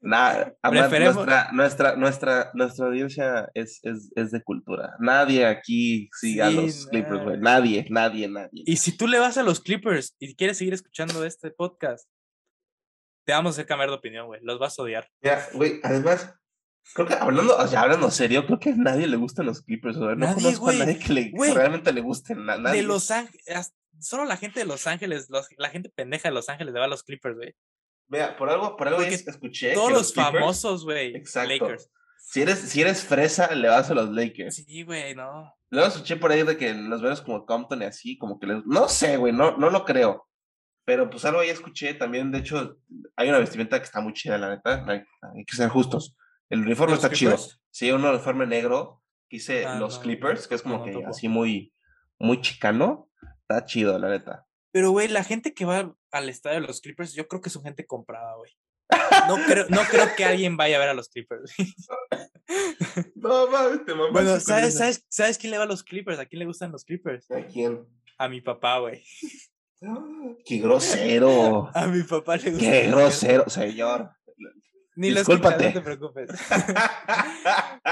Nada, Preferemos- nuestra, nuestra, nuestra, nuestra audiencia es, es, es de cultura. Nadie aquí sigue a los Clippers, güey. Nadie, nadie, nadie. y si tú le vas a los Clippers y quieres seguir escuchando este podcast, te vamos a hacer cambiar de opinión, güey. Los vas a odiar. Mira, güey, además, creo que hablando, o sea, hablando serio, creo que a nadie le gustan los Clippers, güey. No Nadie, conozco güey. a nadie que, le, realmente le gusten. a nadie. De Los Ángeles, solo la gente de Los Ángeles, los- la gente pendeja de Los Ángeles le va a los Clippers, güey. Vea, por algo, por algo es- escuché. Todos los Clippers- famosos, güey, Exacto. Lakers. Si eres, si eres fresa, le vas a los Lakers. Sí, güey, no. Luego escuché por ahí de que los veros como Compton y así, como que les... No sé, güey, no, no lo creo. Pero pues algo ahí escuché también, de hecho, hay una vestimenta que está muy chida, la neta, hay, hay que ser justos. El uniforme ¿De los está chido. Clippers? Sí, un uniforme negro, que dice Ah, los no, Clippers, que es como no, no que así muy, muy chicano. Está chido, la neta. Pero, güey, la gente que va al estadio de los Clippers, yo creo que son gente comprada, güey. No creo, no creo que alguien vaya a ver a los Clippers. No, mames, te Bueno, ¿sabes, sabes, ¿sabes quién le va a los Clippers? ¿A quién le gustan los Clippers? ¿A quién? A mi papá, güey. ¡Qué grosero! A mi papá le gusta. ¡Qué grosero, señor! Ni Discúlpate. no te preocupes.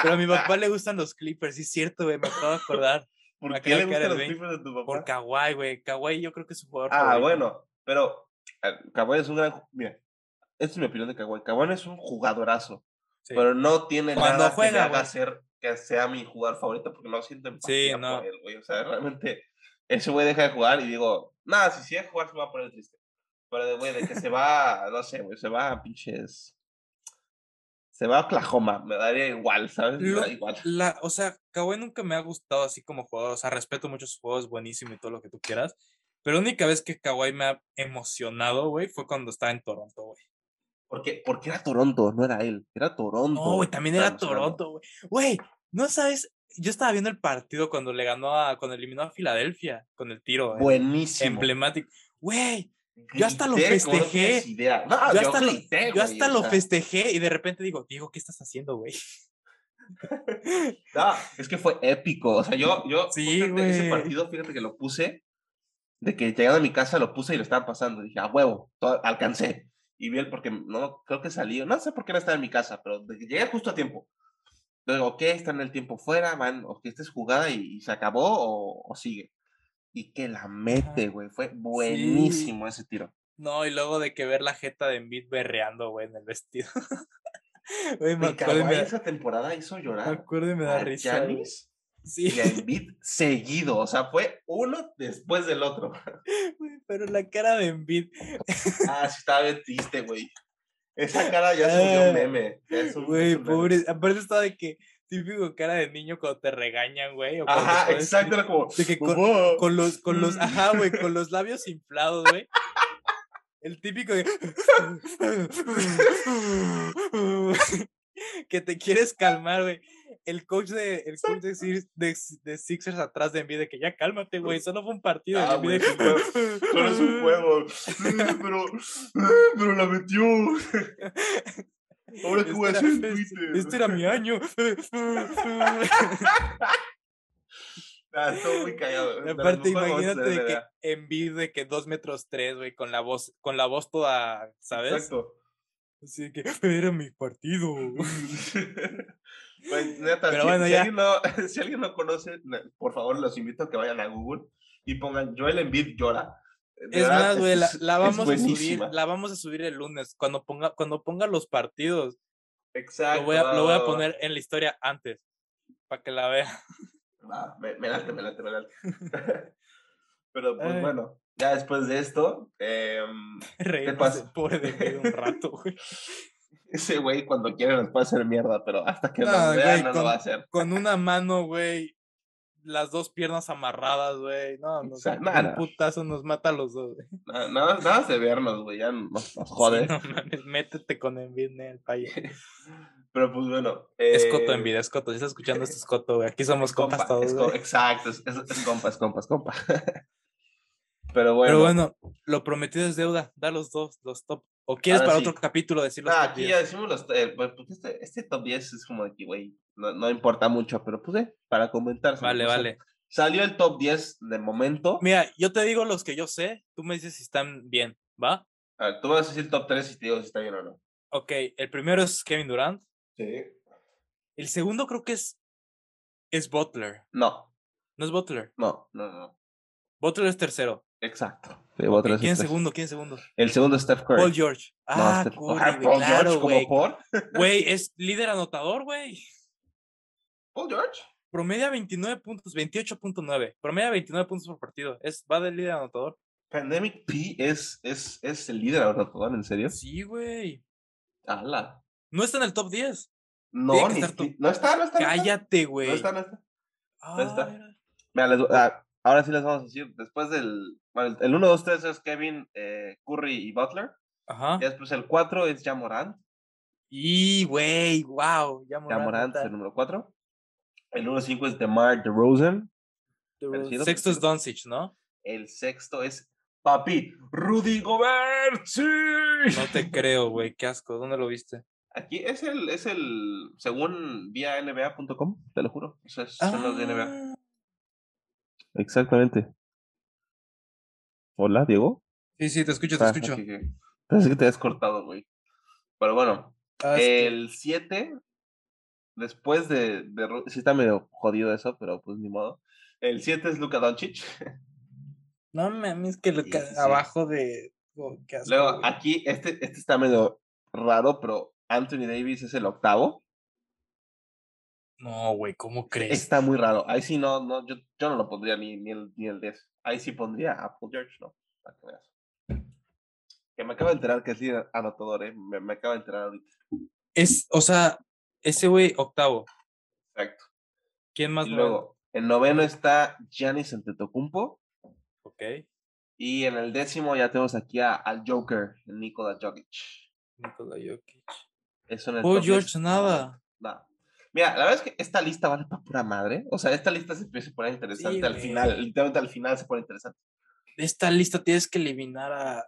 Pero a mi papá le gustan los Clippers, sí es cierto, güey, me acabo de acordar. ¿Por qué le gustan los 20 Clippers de tu papá? Por Kawhi, güey. Kawhi yo creo que es su jugador Ah, favorito. bueno, pero eh, Kawhi es un gran. Mira, esta es mi opinión de Kawhi. Kawhi es un jugadorazo, Sí. pero no tiene Cuando nada que haga ser que sea mi jugador favorito porque no siento Sí, empatía no. por él, güey. O sea, realmente ese güey deja de jugar y digo, nada, si sigue a jugar se va a poner triste. Pero de güey, de que se va, no sé, güey, se va a pinches. Se va a Oklahoma, me daría igual, ¿sabes? Me da igual. la, o sea, Kawhi nunca me ha gustado así como jugador. O sea, respeto mucho sus juegos, buenísimo y todo lo que tú quieras. Pero la única vez que Kawhi me ha emocionado, güey, fue cuando estaba en Toronto, güey. Porque, porque era Toronto, no era él, era Toronto. No, güey, también era. Toronto, güey. Güey, ¿no sabes? Yo estaba viendo el partido cuando le ganó a, cuando eliminó a Filadelfia con el tiro eh, Buenísimo. emblemático. Güey, yo hasta lo festejé. No, yo yo, hasta, lo, grité, yo güey, hasta o lo sea, festejé y de repente digo, Diego, ¿qué estás haciendo, güey? No, es que fue épico. O sea, yo, yo Sí, ese partido, fíjate que lo puse, de que llegando a mi casa lo puse y lo estaban pasando. Dije, a huevo, alcancé. Y vi el, porque no, creo que salí, no sé por qué no estaba en mi casa, pero de que llegué justo a tiempo. Luego, ok, están el tiempo fuera, van, o que esta es jugada y, y se acabó o, o sigue. Y que la mete, güey. Fue buenísimo ese tiro. No, y luego de que ver la jeta de Embiid berreando, güey, en el vestido. Güey, me Me acuerdo me, esa temporada hizo me llorar. acuerdo y me da a risa. Giannis Sí, y a Embiid seguido. O sea, fue uno después del otro. güey, pero la cara de Embiid. Ah, sí, estaba bien triste, güey. Esa cara ya Ah, un meme. Güey, pobre. Aparte estaba de que típico cara de niño cuando te regañan, güey. o Ajá, exacto, era como. De que con, con los, con los, Mm. ajá, güey, con los labios inflados, güey. El típico de... que te quieres calmar, güey. El coach de, el coach de, Six- de, de Sixers atrás de Embiid de que ya cálmate, güey. Solo fue un partido. Ah, de que- Solo es un juego. pero. Pero la metió. Ahora que voy a Este hacer en era- Twitter. Este era mi año. Ah, estuvo muy callado. Aparte, imagínate de que. Embiid de que dos metros tres, güey, con la voz, con la voz toda, ¿sabes? Exacto. Así que era mi partido. Pues, neta, Pero si, bueno, si ya. alguien no, si alguien no conoce, por favor, los invito a que vayan a Google y pongan Joel Embiid llora. Es verdad, más, güey, la, vamos a subir, la vamos a subir el lunes, cuando ponga, cuando ponga los partidos. Exacto. Lo voy a, va, lo voy a va. poner en la historia antes, para que la vea. Va, me, me late, me late, me late. Pero pues Ay. bueno, ya después de esto, em, pobre de Vide un rato, güey. ese güey cuando quiere nos puede hacer mierda, pero hasta que No, nos vea no lo va a hacer. Con una mano, güey, las dos piernas amarradas, güey. No, no, O sea, un putazo nos mata a los dos, güey. Nada, nada, nada de vernos, güey, ya nos, nos jode. Sí, no mames, métete con Envid en el país. Pero pues bueno. Es eh, Coto Envid, es Coto. Si estás escuchando esto es Coto, güey. Aquí somos es compas compa, todos, es co-. Exacto, es, es, es compa, es compa, es compa. Pero bueno. Pero bueno, lo prometido es deuda. Da los dos, los top. ¿O quieres Ahora para sí. otro capítulo decir los Ah, aquí 10? ya decimos los. eh, pues, porque este, este top 10 es como de que, güey, no, no importa mucho, pero pues, eh, para comentar. Vale, vale. Salió el top 10 de momento. Mira, yo te digo los que yo sé, tú me dices si están bien, ¿va? A ver, tú vas a decir top 3 y te digo si está bien o no. Ok, el primero es Kevin Durant. Sí. El segundo creo que es, es Butler. No, No es Butler. no, no, no. Butler es tercero. Exacto. ¿Quién segundo? ¿Quién segundo? El segundo es Steph Curry. Paul George. No, Ah, Steph- Curry, Ah, güey, Paul claro, George, güey. como por. Güey, es líder anotador, güey. Paul George. Promedia 29 puntos, 28.9. Promedia 29 puntos por partido. Es, va del líder anotador. Pandemic P es, es, es el líder anotador, ¿en serio? Sí, güey. Ala. No está en el top 10. No, ni, estar no está, no está. no está. Cállate, No güey. está, no está. Ah, está. mira. Mira, les- ah, ahora sí les vamos a decir, después del, bueno, el 1, 2, 3 es Kevin, eh, Curry y Butler, Ajá. y después el 4 es Jamorant, Y, güey, wow. Jamorant es el número 4, el número 5 es DeMar DeRozan, merecido, Sexto es. Doncic, ¿no? el sexto es Papi, Rudy Gobert, sí. No te creo, güey. Qué asco. ¿Dónde lo viste? Aquí es el, es el, según vía NBA.com, te lo juro, eso es, son los de NBA. Ah, Exactamente. Hola, Diego. Sí, sí, te escucho, te Ah, escucho. ok, ok. Pensé que te habías cortado, güey. Pero bueno, Ah, El 7, después de, de Sí está medio jodido eso, pero pues ni modo. El 7 es Luka Doncic. No mames, que lo Sí, que sí, sí. abajo de. oh, asco, Luego, güey. aquí, este, este está medio raro, pero Anthony Davis es el octavo. No, güey, ¿cómo crees? Está muy raro. Ahí sí no, no yo, yo no lo pondría ni, ni, el, ni el 10. Ahí sí pondría a Paul George, ¿no? Para que veas. Que me acabo de enterar que es líder anotador, ¿eh? Me, me acabo de enterar ahorita. Es, o sea, ese güey octavo. Exacto. ¿Quién más? Y luego, en noveno está Giannis Antetokounmpo. Ok. Y en el décimo ya tenemos aquí a, al Joker, Nikola Jokic. Nikola Jokic. Eso en el Paul top 10, George, nada. Nada. Mira, la verdad es que esta lista vale para pura madre. O sea, esta lista se empieza a poner interesante al güey. final. Literalmente al final se pone interesante. De esta lista tienes que eliminar a.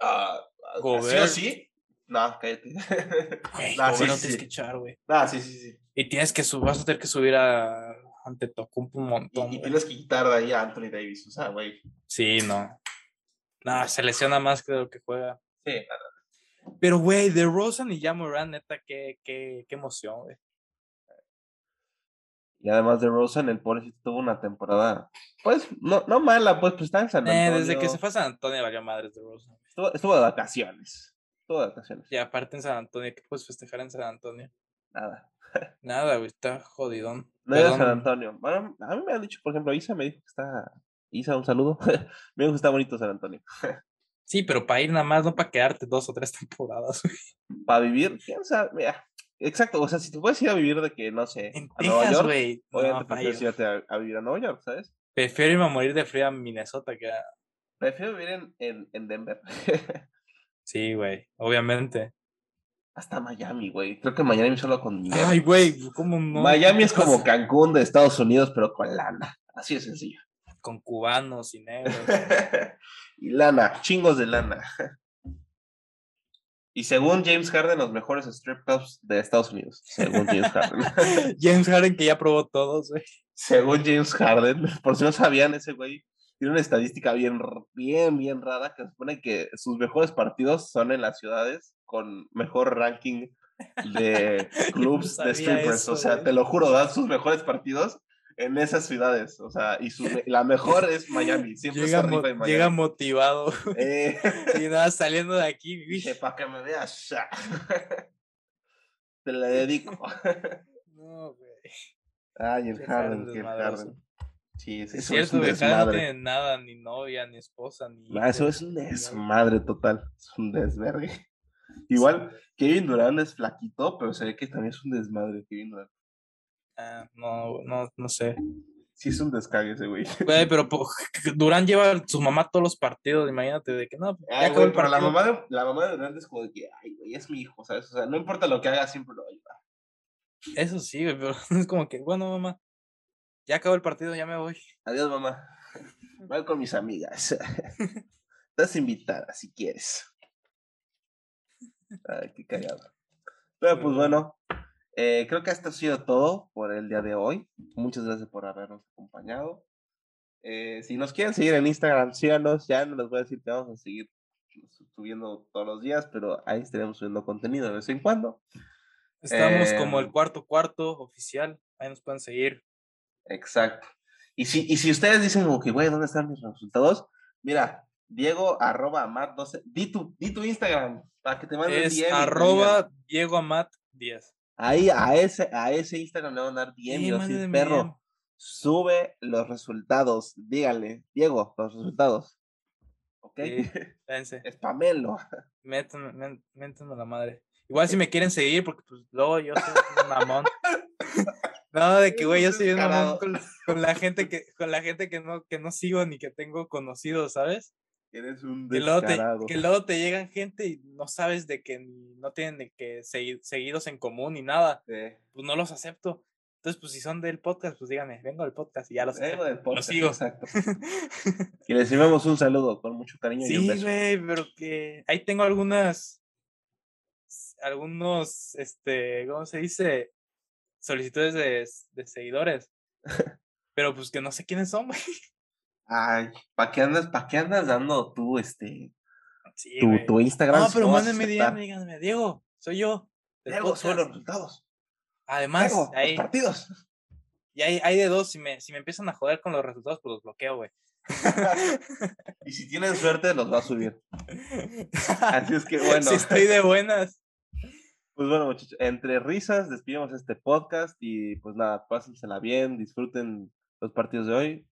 Ah, ah, ¿Sí o sí? No, cállate. Güey, Nah, sí, sí, tienes que echar, güey. Ah, sí, sí, sí. Y tienes que subir, vas a tener que subir a ante Tocumpo un montón. y tienes que quitar de ahí a Anthony Davis. O sea, güey. Sí, no. No, se lesiona más que lo que juega. Sí, nada. Pero, güey, de Rosen y Jamoran, neta, qué, qué, qué emoción, güey. Y además de Rosen, el pobrecito tuvo una temporada, pues, no, no mala, pues, pues está en San Eh, Antonio. desde que se fue a San Antonio valió madres de Rosen. Estuvo, estuvo de vacaciones. Estuvo de vacaciones. Y aparte en San Antonio, ¿qué puedes festejar en San Antonio? Nada. Nada, güey, está jodidón. No era. San Antonio. Bueno, a mí me han dicho, por ejemplo, Isa me dijo que está. Isa, un saludo. me dijo que está bonito San Antonio. Sí, pero para ir nada más, no para quedarte dos o tres temporadas, güey. Para vivir, quién sabe. Mira, exacto. O sea, si tú puedes ir a vivir de que, no sé, En a Nueva York, obviamente No, prefieres irte a, a vivir a Nueva York, ¿sabes? Prefiero irme a morir de frío a Minnesota que a... Prefiero vivir en, en, en Denver. Sí, güey, obviamente. Hasta Miami, güey. Creo que Miami solo con dinero. Ay, güey, ¿cómo no? Miami ¿Qué es como? Cancún de Estados Unidos, pero con lana. Así de sencillo. Con cubanos y negros. y lana, chingos de lana. Y según James Harden, los mejores strip clubs de Estados Unidos. Según James Harden. James Harden que ya probó todos, güey. según James Harden, por si no sabían, ese güey tiene una estadística bien, bien, bien rara que supone que sus mejores partidos son en las ciudades con mejor ranking de clubs de strippers. eso, o sea, güey. te lo juro, dan sus mejores partidos en esas ciudades. O sea, y su la mejor es Miami. Siempre Llega, mo- Miami. llega motivado. Eh, y nada, saliendo de aquí, dije, para que me veas. te la dedico. No, güey. Ay, el Harden, el. Harden. Sí, es, Es eso es cierto, un güey. Harden no desmadre. tiene nada, ni novia, ni esposa, ni. Ah, eso es un desmadre total. Es un desvergue. Igual, Kevin Durant es flaquito, pero se ve que también es un desmadre, Kevin Durant. Ah, no, no, no sé. Sí, es un descague ese güey. Güey, pero po- Durán lleva a su mamá a todos los partidos, imagínate, de que no, ya Ay, güey, pero la mamá, de, la mamá de Durant es como de que, ay, güey, es mi hijo, ¿sabes? O sea, no importa lo que haga, siempre lo va a ayudar. Eso sí, güey, pero es como que, bueno, mamá, ya acabó el partido, ya me voy. Adiós, mamá. Voy con mis amigas. Estás invitada si quieres. Ay, qué cagado. Pero pues bueno, eh, creo que esto ha sido todo por el día de hoy. Muchas gracias por habernos acompañado. Eh, si nos quieren seguir en Instagram, síganos. Ya no les voy a decir que vamos a seguir subiendo todos los días, pero ahí estaremos subiendo contenido de vez en cuando. Estamos como el Em, cuarto cuarto oficial, ahí nos pueden seguir. Exacto. Y si, y si ustedes dicen que, güey, ¿dónde están mis resultados? Mira, Diego arroba Amat 12. Di tu, di tu Instagram para que te manden Es DM arroba Diego Amat 10. Ahí a ese, a ese Instagram le van a dar DM y decir, perro, sube los resultados. Díganle, Diego, los resultados. ¿Ok? Sí, Spamelo. métanme, la madre. Igual si me quieren seguir, porque pues luego yo soy un mamón. No, de que güey, yo soy un mamón con, con la gente que, con la gente que no, que no sigo ni que tengo conocidos, ¿sabes? Eres un Que luego, te, descarado. que luego te llegan gente y no sabes de que no tienen de que segui- seguidos en común ni nada, Sí. pues no los acepto. Entonces, pues si son del podcast, pues díganme, vengo del podcast y ya los Vengo del los podcast, sigo. Exacto. Y les enviamos un saludo con mucho cariño y un Sí, güey, pero que ahí tengo algunas, algunos, este, ¿cómo se dice? Solicitudes de, de seguidores. Pero pues que no sé quiénes son, güey. Ay, ¿para qué andas, para qué andas dando tú este Sí, tu, Instagram? No, pero mándenme? DM, díganme, Diego, soy yo. Diego, sube los podcast". resultados. Además, Diego, ahí, los partidos. y hay, hay de dos, si me, si me empiezan a joder con los resultados, pues los bloqueo, güey. y si tienen suerte, los va a subir. Así es que bueno. Si estoy de buenas. Pues bueno, muchachos, entre risas despedimos este podcast y pues nada, pásensela bien, disfruten los partidos de hoy.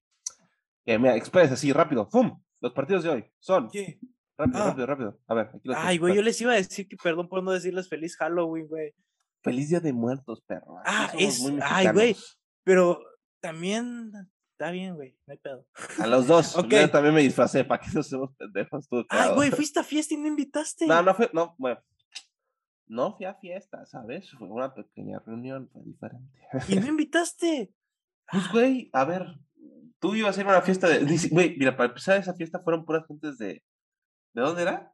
Eh, mira, express así, rápido, ¡fum! Los partidos de hoy son, ¿Qué? rápido, Ah. rápido, rápido. A ver, aquí los Ay, güey, yo les iba a decir que perdón por no decirles feliz Halloween, güey. Feliz Día de Muertos, perro. Ah, es- ay, güey. Pero también está bien, güey, no hay pedo. A los dos. Ok. Yo también me disfracé, ¿para qué nos hacemos pendejos? Tú, Ay, güey, fuiste a fiesta y no invitaste. No, no fue, no, bueno. No fui a fiesta, ¿sabes? Fue una pequeña reunión, fue diferente. Y no invitaste. Pues, güey, a ver, tú ibas a ir a una fiesta de. Güey, mira, para empezar esa fiesta fueron puras gentes de. ¿De dónde era?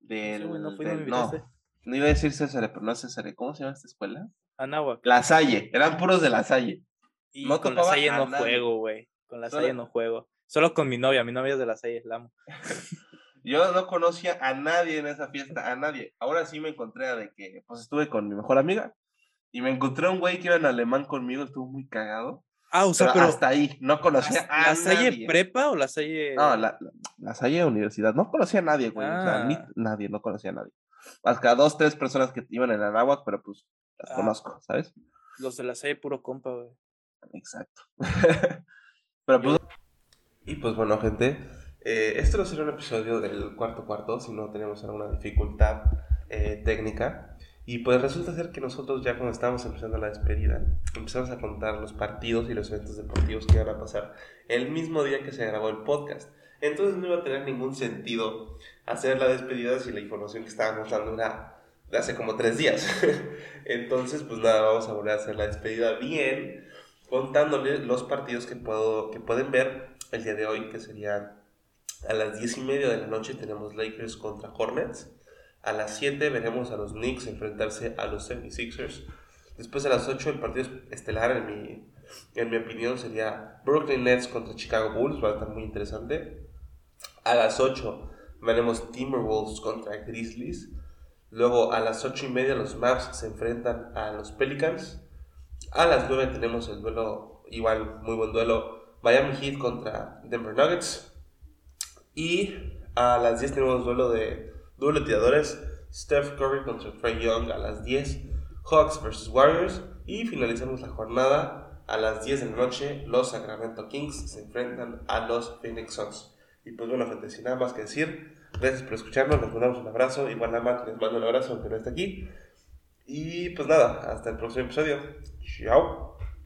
Del. no fui, no me del- no, invitaste. no iba a decir César, pero no es César. ¿Cómo se llama esta escuela? Anáhuac. La Salle, eran puros de la Salle. Y no con la Salle no nadie. juego, güey. Con la Solo- Salle no juego. Solo con mi novia. Mi novia es de la Salle, la amo. Yo no conocía a nadie en esa fiesta, a nadie. Ahora sí me encontré a de que, pues estuve con mi mejor amiga y me encontré a un güey que iba en alemán conmigo, estuvo muy cagado. Ah, o sea, pero, pero. hasta ahí, no conocía ¿La, a la Salle prepa o la Salle.? No, la, la, la Salle Universidad, no conocía a nadie, güey. O sea, ni- Ah. nadie, no conocía a nadie. Hasta dos, tres personas que iban en Anáhuac, pero pues las Ah. conozco, ¿sabes? Los de la Salle, puro compa, güey. Exacto. Pero pues. Y pues bueno, gente. eh, este no será un episodio del cuarto cuarto, si no tenemos alguna dificultad eh, técnica. Y pues resulta ser que nosotros ya cuando estábamos empezando la despedida, empezamos a contar los partidos y los eventos deportivos que iban a pasar el mismo día que se grabó el podcast. Entonces no iba a tener ningún sentido hacer la despedida si la información que estábamos dando era de hace como tres días. Entonces, pues nada, vamos a volver a hacer la despedida bien, contándoles los partidos que, puedo, que pueden ver el día de hoy, que serían a las 10 y media de la noche tenemos Lakers contra Hornets. A las 7 veremos a los Knicks enfrentarse a los 76ers. Después a las 8 el partido estelar, en mi, en mi opinión, sería Brooklyn Nets contra Chicago Bulls. Va a estar muy interesante. A las 8 veremos Timberwolves contra Grizzlies. Luego a las 8 y media los Mavs se enfrentan a los Pelicans. A las 9 tenemos el duelo, igual muy buen duelo, Miami Heat contra Denver Nuggets. Y a las 10 tenemos duelo de duelo de tiradores, Steph Curry contra Trey Young a las 10. Hawks vs Warriors. Y finalizamos la jornada a las 10 de la noche. Los Sacramento Kings se enfrentan a los Phoenix Suns. Y pues bueno, gente, sin nada más que decir, gracias por escucharnos. Les mandamos un abrazo. Igual a Matt les mando un abrazo aunque no esté aquí. Y pues nada, hasta el próximo episodio. Chao.